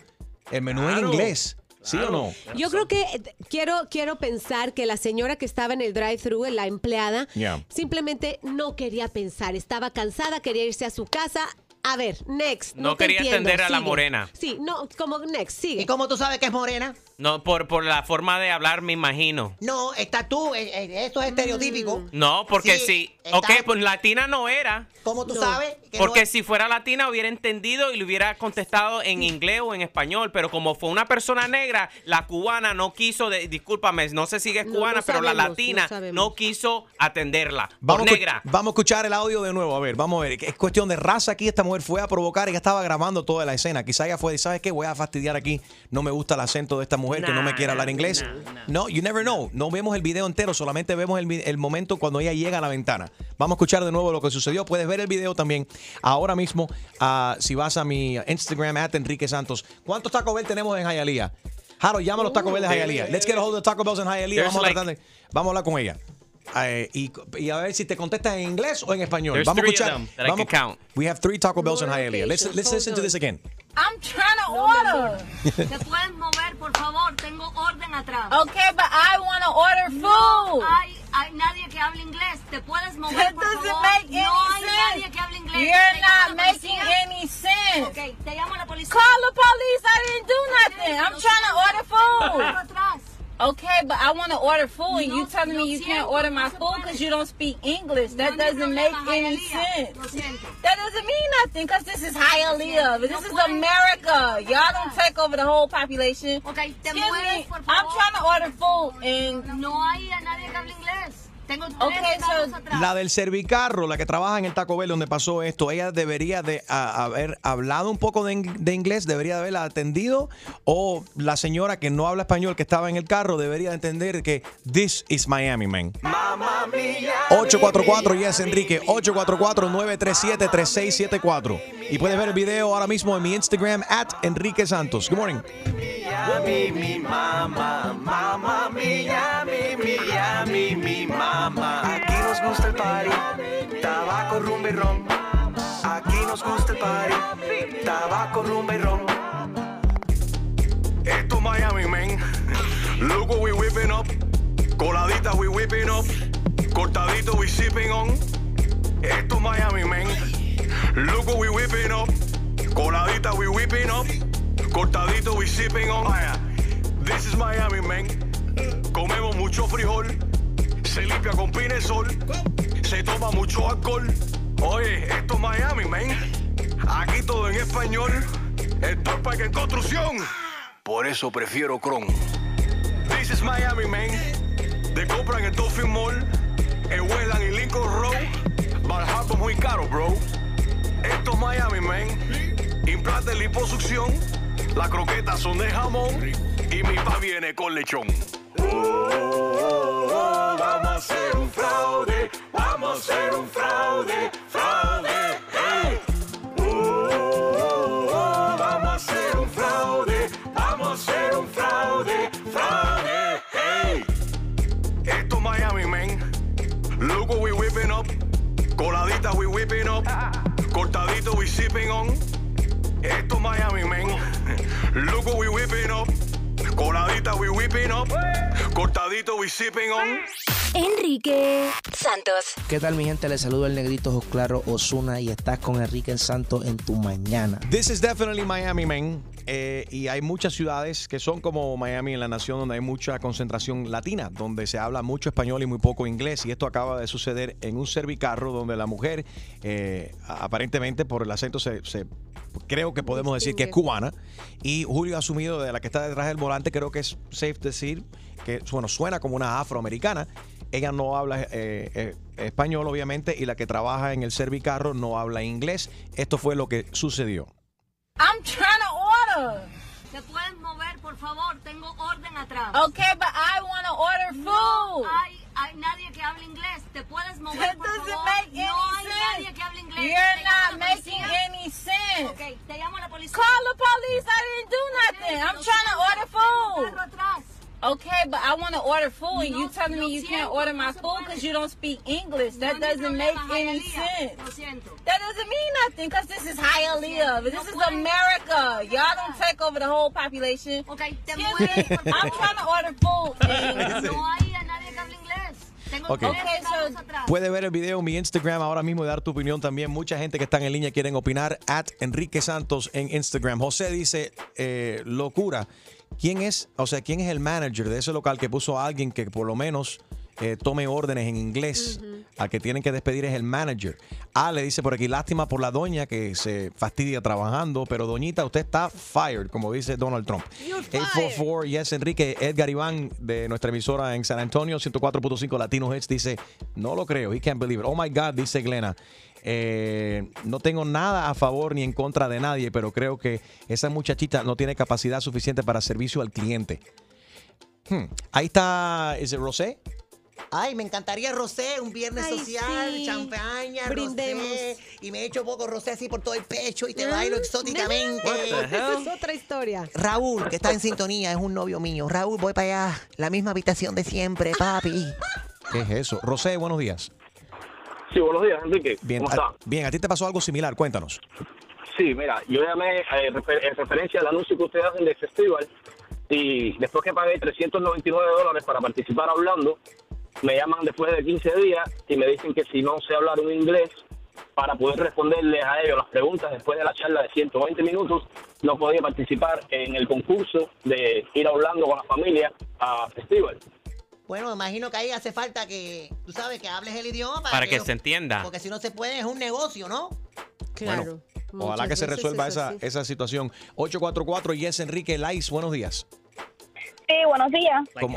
El menú en Claro. inglés. ¿Sí o no? Yo creo que eh, quiero, quiero pensar que la señora que estaba en el drive-thru, la empleada, Yeah. simplemente no quería pensar. Estaba cansada, quería irse a su casa. A ver, next. No te quería entiendo, atender a la sigue. morena. Sí, no, como next, sigue. ¿Y cómo tú sabes que es morena? No, por, por la forma de hablar, me imagino. No, está tú, eh, eh, esto es estereotípico. No, porque Sí, si. está- Ok, pues latina no era. ¿Cómo tú sabes? que Porque no- si fuera latina hubiera entendido y le hubiera contestado en inglés o en español, pero como fue una persona negra, la cubana no quiso, de- discúlpame, no sé si es cubana, no pero la latina no quiso atenderla. Vamos, negra. vamos a escuchar el audio de nuevo. A ver, vamos a ver. Es cuestión de raza aquí. Esta mujer fue a provocar. Ella estaba grabando toda la escena. Quizá ella fue y ¿sabes qué? Voy a fastidiar aquí. No me gusta el acento de esta mujer que no me quiere hablar inglés. No, you never know. No vemos el video entero. Solamente vemos el, el momento cuando ella llega a la ventana. Vamos a escuchar de nuevo lo que sucedió. Puedes ver el video también ahora mismo. ah, si vas a mi Instagram, at Enrique Santos. ¿Cuántos Taco Bell tenemos en Hialeah? Jaro, llama a los Taco Bell de Hialeah. Let's get a hold of the Taco Bells en Hialeah. Vamos a, like- tratar de- vamos a hablar con ella. Eh, y, y a ver si te contestas en inglés o en español. There's vamos a escuchar. vamos-. We have three Taco Bells in Hialeah. Let's, let's listen to this again. I'm trying to order. ¿Te puedes mover, por favor? Tengo orden atrás. Okay, but I want to order food. No hay, hay nadie que hable inglés. ¿Te puedes mover, That por doesn't favor? make no any hay sense. nadie que hable inglés. You're ¿Te llamo a not making any sense. Okay, te llamo a la policía. Call the police. I didn't do nothing. I'm trying to order food. atrás. Okay, but I want to order food, and you telling me you can't order my food because you don't speak English. That doesn't make any sense. That doesn't mean nothing because this is Hialeah. This is. America. Y'all don't take over the whole population. Okay, Excuse me. I'm trying to order food and No hay nadie que hable inglés. Tengo tres Okay, so- atrás. La del servicarro, la que trabaja en el Taco Bell donde pasó esto, ella debería de a- haber hablado un poco de, ing- de inglés, debería de haberla atendido, o la señora que no habla español que estaba en el carro debería de entender que this is Miami, man. 844 yes Enrique 844-937-3674 y puedes ver el video ahora mismo en mi Instagram at Enrique Santos. Good morning. Miami, mi mamá, mamá Miami, mi mamá. Aquí nos gusta el party, tabaco, rumba y ron. Aquí nos gusta el party, tabaco, rumba y ron. Esto es Miami, man. What we whipping up. Coladita we whipping up. Cortadito we sipping on. Esto es Miami, man. What we whipping up. Coladita we whipping up. Cortadito we sipping on. This is Miami, man. Comemos mucho frijol. Se limpia con pinesol. Se toma mucho alcohol. Oye, esto es Miami, man. Aquí todo en español. Esto es parque en construcción. Por eso prefiero Chrome. This is Miami, man. Te compran en Dolphin Mall, en Westland y Lincoln Road. Valhalla muy caro, bro. implante liposucción, las croquetas son de jamón y mi pa viene con lechón. Vamos a hacer un fraude, vamos a hacer un fraude, fraude, hey. Oh, vamos a hacer un fraude, vamos a hacer un fraude, fraude, hey. Esto Miami, man. What we whipping up. Coladita we whipping up. Cortadito we sipping on. Esto Miami, man. What we whipping up. Coladita we whipping up. Cortadito we sipping on. Enrique Santos. ¿Qué tal mi gente? Les saludo el negrito Ojos Claro Osuna y estás con Enrique Santos en tu mañana. This is definitely Miami, man. Eh, y hay muchas ciudades que son como Miami en la nación donde hay mucha concentración latina, donde se habla mucho español y muy poco inglés. Y esto acaba de suceder en un servicarro donde la mujer, eh, aparentemente por el acento, se, se- creo que podemos decir que es cubana. Y Julio ha asumido de la que está detrás del volante, creo que es safe decir que bueno, suena como una afroamericana. Ella no habla eh, eh, español, obviamente, y la que trabaja en el servicarro no habla inglés. Esto fue lo que sucedió. I'm trying to order. ¿Te puedes mover, por favor? Tengo orden atrás. Okay, but I want to order food. No hay nadie que hable inglés. ¿Te puedes mover, That por doesn't favor? make any no hay sense. nadie que hable inglés. You're not making any sense. Okay, te llamo a la policía. Call the police. I didn't do nothing. I'm trying to order food. Okay, but I want to order food, and you telling me you can't order my food because you don't speak English. That doesn't make any sense. That doesn't mean nothing because this is Hialeah. This is America. Y'all don't take over the whole population. Okay, Excuse me. I'm trying to order food. Tengo Okay. Puedes ver el video en mi Instagram ahora mismo y dar tu opinión también. Mucha gente que están en línea quieren opinar. At Enrique Santos en Instagram. José dice, eh, locura. ¿Quién es, o sea, quién es el manager de ese local que puso a alguien que por lo menos eh, tome órdenes en inglés? Al que tienen que despedir es el manager. Ah, le dice por aquí, lástima por la doña que se fastidia trabajando, pero doñita, usted está fired, como dice Donald Trump. 844, yes, Enrique, Edgar Iván de nuestra emisora en San Antonio, 104.5 Latino Hits, dice, no lo creo, he can't believe it. Oh my God, dice Glena. eh, no tengo nada a favor ni en contra de nadie, pero creo que esa muchachita no tiene capacidad suficiente para servicio al cliente. Hmm, Ahí está, ¿es el Rosé? Ay, me encantaría rosé, un viernes Ay, social, sí. champaña, Brindemos. rosé. Y me echo poco rosé así por todo el pecho y te Ah, bailo exóticamente. Esa es otra historia. Raúl, que está en sintonía, es un novio mío. Raúl, voy para allá. La misma habitación de siempre, papi. ¿Qué es eso? Rosé, buenos días. Sí, buenos días, Enrique. Bien, ¿Cómo a, está? bien, a ti te pasó algo similar, cuéntanos. Sí, mira, yo llamé eh, refer- en referencia al anuncio que ustedes hacen del festival y después que pagué 399 dólares para participar hablando, me llaman después de 15 días y me dicen que si no sé hablar un inglés, para poder responderles a ellos las preguntas después de la charla de 120 minutos, no podía participar en el concurso de ir hablando con la familia a festival. Bueno, imagino que ahí hace falta que, tú sabes, que hables el idioma para, Para que lo- se entienda. Porque si no se puede, es un negocio, ¿no? Bueno, ojalá que se resuelva esa, esa situación. 844 Yes Enrique Lice, buenos días. Sí, buenos días. ¿Cómo?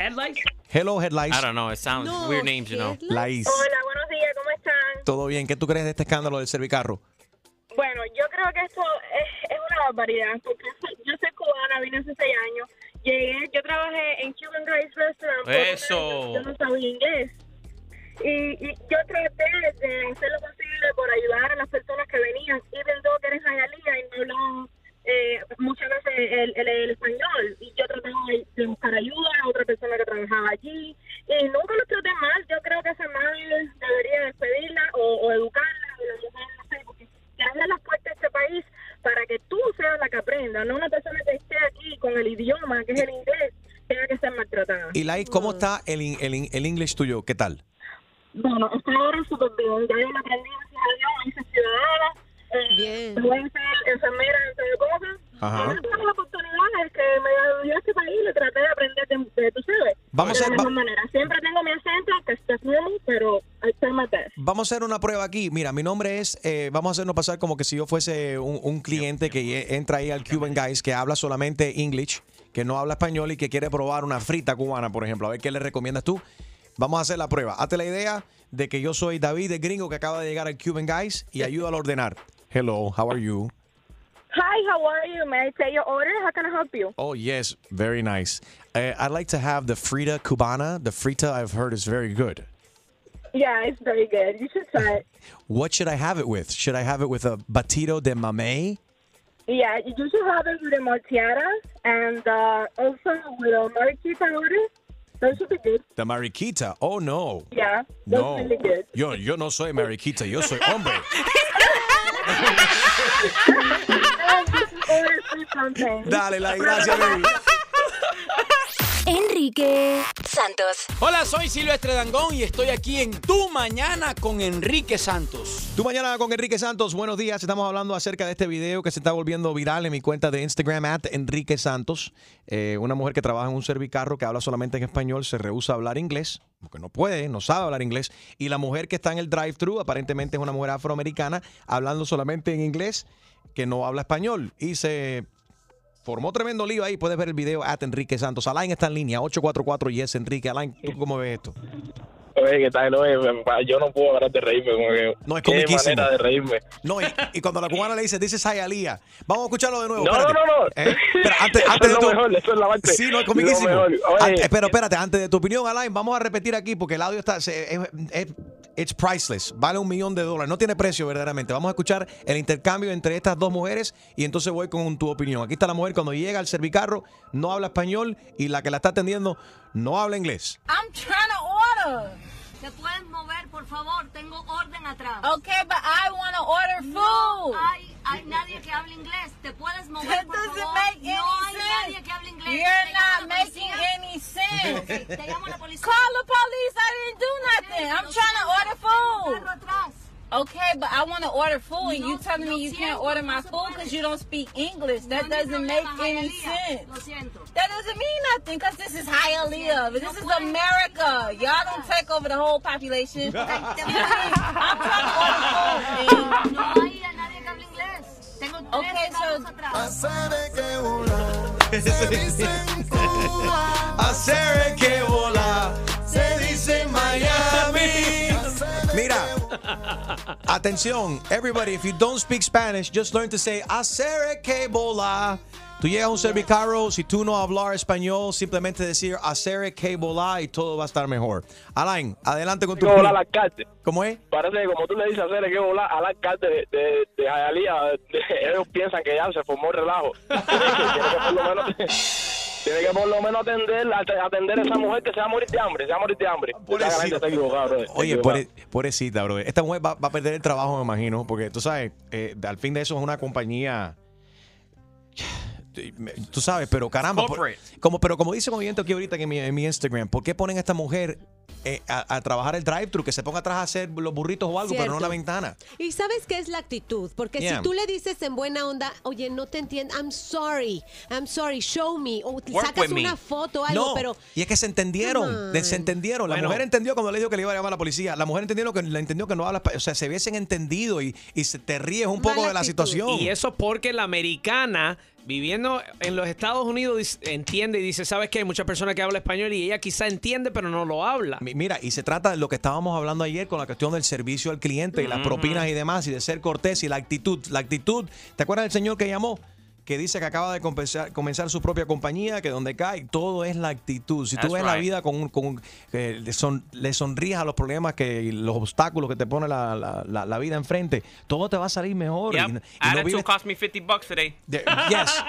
Hello, Headlights. I don't know. It sounds weird names, you know. Lice. Hola, buenos días, ¿cómo están? ¿Todo bien? ¿Qué tú crees de este escándalo del servicarro? Bueno, yo creo que esto es, es una barbaridad, porque yo soy cubana, vine hace seis años, llegué, yo trabajé en Cuban Grace Restaurant, Eso. yo no sabía inglés, y, y yo traté de hacer lo posible por ayudar a las personas que venían, even though que eres y no hablaban eh, muchas veces el, el- el español, y yo trataba de- de buscar ayuda a otra persona que trabajaba allí, y nunca los traté mal, yo creo que esa madre debería despedirla o, o educarla, o la mujer, no sé, porque que abra las puertas de este país para que tú seas la que aprenda, no una persona que esté aquí con el idioma, que es el inglés, tenga que ser maltratada. Y Lice, ¿cómo está el, el, el English tuyo? ¿Qué tal? Bueno, estoy ahora súper bien, ya yo lo aprendí, gracias a Dios, me hice ciudadana, eh, voy a ser enfermera, entre cosas. Ajá. Y todas las oportunidades que me dio este país, le traté de aprender de, de tú sabes, Vamos de a- la mejor manera. Siempre tengo mi acento, que está full, pero try my best. Vamos a hacer una prueba aquí. Mira, mi nombre es, eh, vamos a hacernos pasar como que si yo fuese un, un cliente que entra ahí al Cuban Guys, que habla solamente English, que no habla español y que quiere probar una frita cubana, por ejemplo. A ver qué le recomiendas tú. Vamos a hacer la prueba. Hazte la idea de que yo soy David, el gringo que acaba de llegar al Cuban Guys y ayúdalo a ordenar. Hello, how are you? Hi, how are you? May I take your order? How can I help you? Oh, yes, very nice. Uh, I'd like to have the Frita Cubana. The Frita I've heard is very good. Yeah, it's very good. You should try it. What should I have it with? Should I have it with a batido de mamey? Yeah, you should have it with a martiara and uh, also with a mariquita order. Those should be good. The mariquita. Oh, no. Yeah, those No. really good. Yo, yo no soy mariquita, yo soy hombre. Dale, la gracias, baby. Enrique Santos. Hola, soy Silvestre Dangón y estoy aquí en Tu Mañana con Enrique Santos. Tu mañana con Enrique Santos. Buenos días. Estamos hablando acerca de este video que se está volviendo viral en mi cuenta de Instagram, at Enrique Santos. Eh, una mujer que trabaja en un servicarro que habla solamente en español, se rehúsa a hablar inglés, porque no puede, no sabe hablar inglés. Y la mujer que está en el drive-thru, aparentemente es una mujer afroamericana, hablando solamente en inglés, que no habla español. Y se formó tremendo lío ahí. Puedes ver el video at Enrique Santos. Alain está en línea, 844 Yes Enrique. Alain, ¿tú cómo ves esto? Oye, ¿qué tal? Oye, yo no puedo parar de reírme. Como que, No, es comiquísimo. manera de reírme. No, y, y cuando la cubana le dice, dice Sayalía. Vamos a escucharlo de nuevo. No, espérate. no, no, no. Eh, espera, antes, Eso antes es de lo tu- mejor, eso es la parte- Sí, no, es comiquísimo. pero espérate, antes de tu opinión, Alain, vamos a repetir aquí porque el audio está. se- es, es- it's priceless. Vale un millón de dólares. No tiene precio verdaderamente. Vamos a escuchar el intercambio entre estas dos mujeres y entonces voy con tu opinión. Aquí está la mujer cuando llega al servicarro, no habla español y la que la está atendiendo no habla inglés. I'm trying to order. ¿Te puedes mover, por favor? Tengo orden atrás. Okay, but I want to order No food. hay, hay nadie que hable inglés. ¿Te puedes mover, por favor? no hay any nadie sense. que hable inglés. You're not making any sense. Ok, te llamo a la policía. Call the police. I didn't do nothing. I'm trying to order food. Atrás. Okay, but I want to order food, and No, you telling me you can't order my se food because you don't speak English. That No doesn't make any Hialeah. sense. That doesn't mean nothing because this is Hialeah. But this is America. Y'all don't take over the whole population. I'm trying to order food. No hay a que hable inglés. Tengo tres Okay, so- atrás. Hacer que volar se dice Miami. Mira, atención, everybody, if you don't speak Spanish, just learn to say hacer que volar. Tú llegas a un servicarro, si tú no hablar español, simplemente decir hacer que volar y todo va a estar mejor. Alain, adelante con tu que volar. ¿Cómo es? Parece que como tú le dices hacer, que volar al alcalde de, de, de. Ellos piensan que ya se formó el relajo. tiene, que por lo menos, tiene que por lo menos atender, atender a esa mujer que se va a morir de hambre. Se va a morir de hambre. Oye, pobre- pobrecita, bro. Esta mujer va, va a perder el trabajo, me imagino, porque tú sabes, eh, al fin de eso es una compañía. Tú sabes, pero caramba. por- como, pero como dice un oyente aquí ahorita en mi, en mi Instagram, ¿por qué ponen a esta mujer eh, a, a trabajar el drive-thru? Que se ponga atrás a hacer los burritos o algo, pero no la ventana. Y sabes qué es la actitud, porque Yeah. si tú le dices en buena onda, oye, no te entiendo, I'm sorry, I'm sorry, show me, o Work sacas with me. una foto o algo, no, pero y es que se entendieron, se entendieron. La Bueno. mujer entendió cuando le dijo que le iba a llamar a la policía. La mujer entendió que, le entendió que no habla, o sea, se hubiesen entendido y, y se, te ríes un poco de la situación. Y eso porque la americana, viviendo en los Estados Unidos, entiende y dice, ¿sabes qué? Hay muchas personas que hablan español y ella quizá entiende, pero no lo habla. Mi- Mira, y se trata de lo que estábamos hablando ayer con la cuestión del servicio al cliente y las propinas y demás, y de ser cortés y la actitud. La actitud, ¿te acuerdas del señor que llamó? Que dice que acaba de compensar- comenzar su propia compañía, que donde cae, todo es la actitud. Si tú That's ves la vida con, un- con un- le, son- le sonríes a los problemas, que y los obstáculos que te pone la, la- la- la vida enfrente, todo te va a salir mejor. Yep. Y, y no vives- cost me 50 bucks today. de- yes.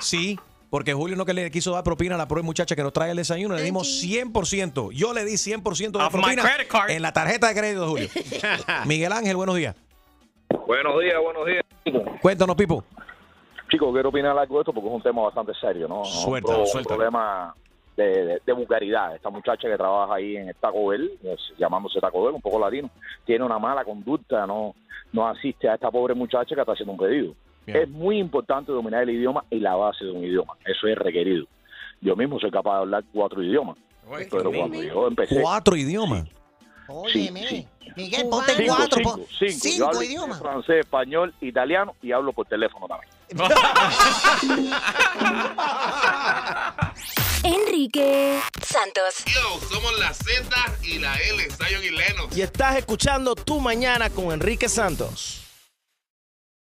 Sí, porque Julio no que le quiso dar propina a la pobre muchacha que nos trae el desayuno. Le dimos 100%. Yo le di 100% de Off my propina en la tarjeta de crédito de Julio. Miguel Ángel, buenos días. Buenos días, buenos días. Cuéntanos, Pipo. Chicos, quiero opinar algo de esto porque es un tema bastante serio, ¿no? Suéltalo, un, pro- un problema de, de- de vulgaridad. Esta muchacha que trabaja ahí en el Taco Bell, es- llamándose Taco Bell, un poco latino, tiene una mala conducta, no, no asiste a esta pobre muchacha que está haciendo un pedido. Es muy importante dominar el idioma y la base de un idioma. Eso es requerido. Yo mismo soy capaz de hablar cuatro idiomas. Pero cuando yo empecé... Cuatro idiomas. Sí, sí. Miguel, ponte Cinco, cuatro. cinco, cinco. Yo cinco hablo idiomas. francés, español, italiano y hablo por teléfono también. Enrique Santos. Yo, somos la Z y la L, Zion y Lennox. Y estás escuchando Tu Mañana con Enrique Santos.